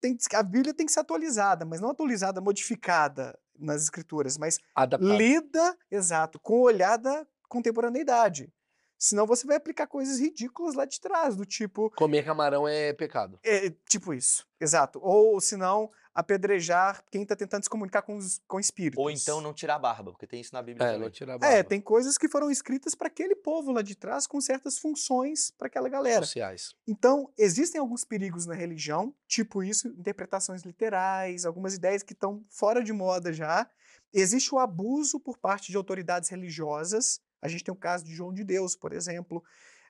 tem, a Bíblia tem que ser atualizada, mas não atualizada, modificada nas escrituras, mas Adaptado. lida, exato, com o olhar da contemporaneidade. Senão você vai aplicar coisas ridículas lá de trás, do tipo, Comer camarão é pecado. é, tipo isso, exato. Ou, se não, apedrejar quem está tentando se comunicar com, os, com espíritos. Ou então não tirar a barba, porque tem isso na Bíblia É, também. não tirar a barba. É, tem coisas que foram escritas para aquele povo lá de trás com certas funções para aquela galera. sociais. Então, existem alguns perigos na religião, tipo isso, interpretações literais, algumas ideias que estão fora de moda já. Existe o abuso por parte de autoridades religiosas. A gente tem o caso de João de Deus, por exemplo.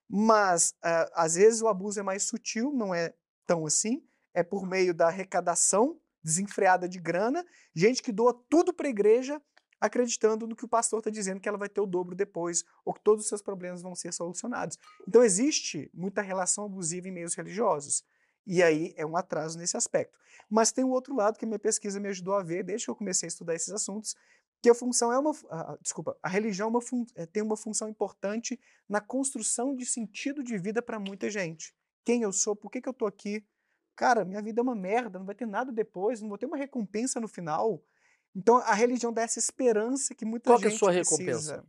Mas, ah, às vezes, o abuso é mais sutil, não é tão assim. É por meio da arrecadação desenfreada de grana, gente que doa tudo para a igreja, acreditando no que o pastor está dizendo que ela vai ter o dobro depois, ou que todos os seus problemas vão ser solucionados. Então existe muita relação abusiva em meios religiosos. E aí é um atraso nesse aspecto. Mas tem o outro lado que a minha pesquisa me ajudou a ver desde que eu comecei a estudar esses assuntos, que a função é uma, ah, desculpa, a religião é uma fun- eh, tem uma função importante na construção de sentido de vida para muita gente. Quem eu sou, por que, que eu tô aqui? Cara, minha vida é uma merda, não vai ter nada depois, não vou ter uma recompensa no final. Então a religião dá essa esperança que muita Qual que é a gente sua precisa. recompensa?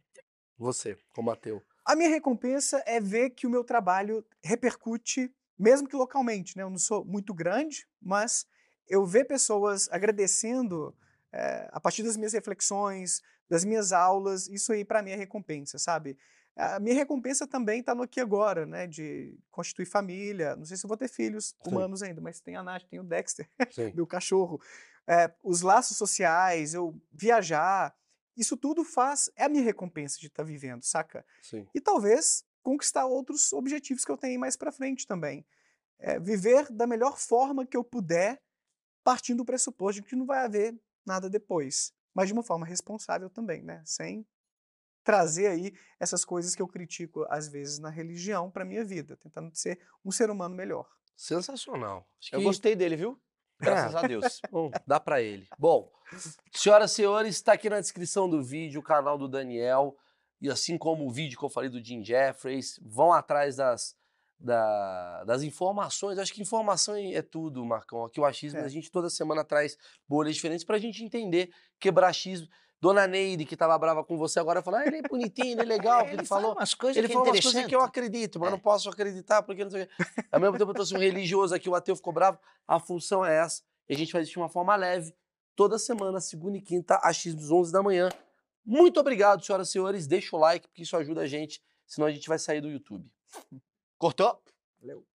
Você, como ateu. A minha recompensa é ver que o meu trabalho repercute, mesmo que localmente, né? Eu não sou muito grande, mas eu ver pessoas agradecendo eh, a partir das minhas reflexões, das minhas aulas, isso aí para mim é recompensa, sabe? A minha recompensa também está no aqui agora, né? De constituir família. Não sei se eu vou ter filhos Sim. humanos ainda, mas tem a Nath, tem o Dexter, Sim. meu cachorro. Eh, os laços sociais, eu viajar. Isso tudo faz. É a minha recompensa de estar vivendo, saca? Sim. e talvez conquistar outros objetivos que eu tenho mais para frente também. É, viver da melhor forma que eu puder, partindo do pressuposto de que não vai haver nada depois, mas de uma forma responsável também, né? Sem trazer aí essas coisas que eu critico às vezes na religião para minha vida, tentando ser um ser humano melhor. Sensacional. Acho Eu que- gostei dele, viu? Graças a Deus. Bom, dá pra ele. Bom, senhoras e senhores, está aqui na descrição do vídeo o canal do Daniel. E assim como o vídeo que eu falei do Jim Jeffries, vão atrás das, da- das informações. Acho que informação é é tudo, Marcão. Aqui o achismo, É. a gente toda semana traz bolhas diferentes pra gente entender, quebrar achismo. Dona Neide, que tava brava com você agora, falou: ah, ele é bonitinho, ele é legal, que ele, falou. umas coisas Ele que é falou umas coisas que eu acredito, mas É. não posso acreditar, porque não sei o quê. Ao mesmo tempo, eu trouxe um religioso aqui, o ateu ficou bravo. A função é essa. E a gente faz isso de uma forma leve, toda semana, segunda e quinta, dos 11 da manhã. Muito obrigado, senhoras e senhores. Deixa o like, porque isso ajuda a gente, senão a gente vai sair do YouTube. Cortou? Valeu.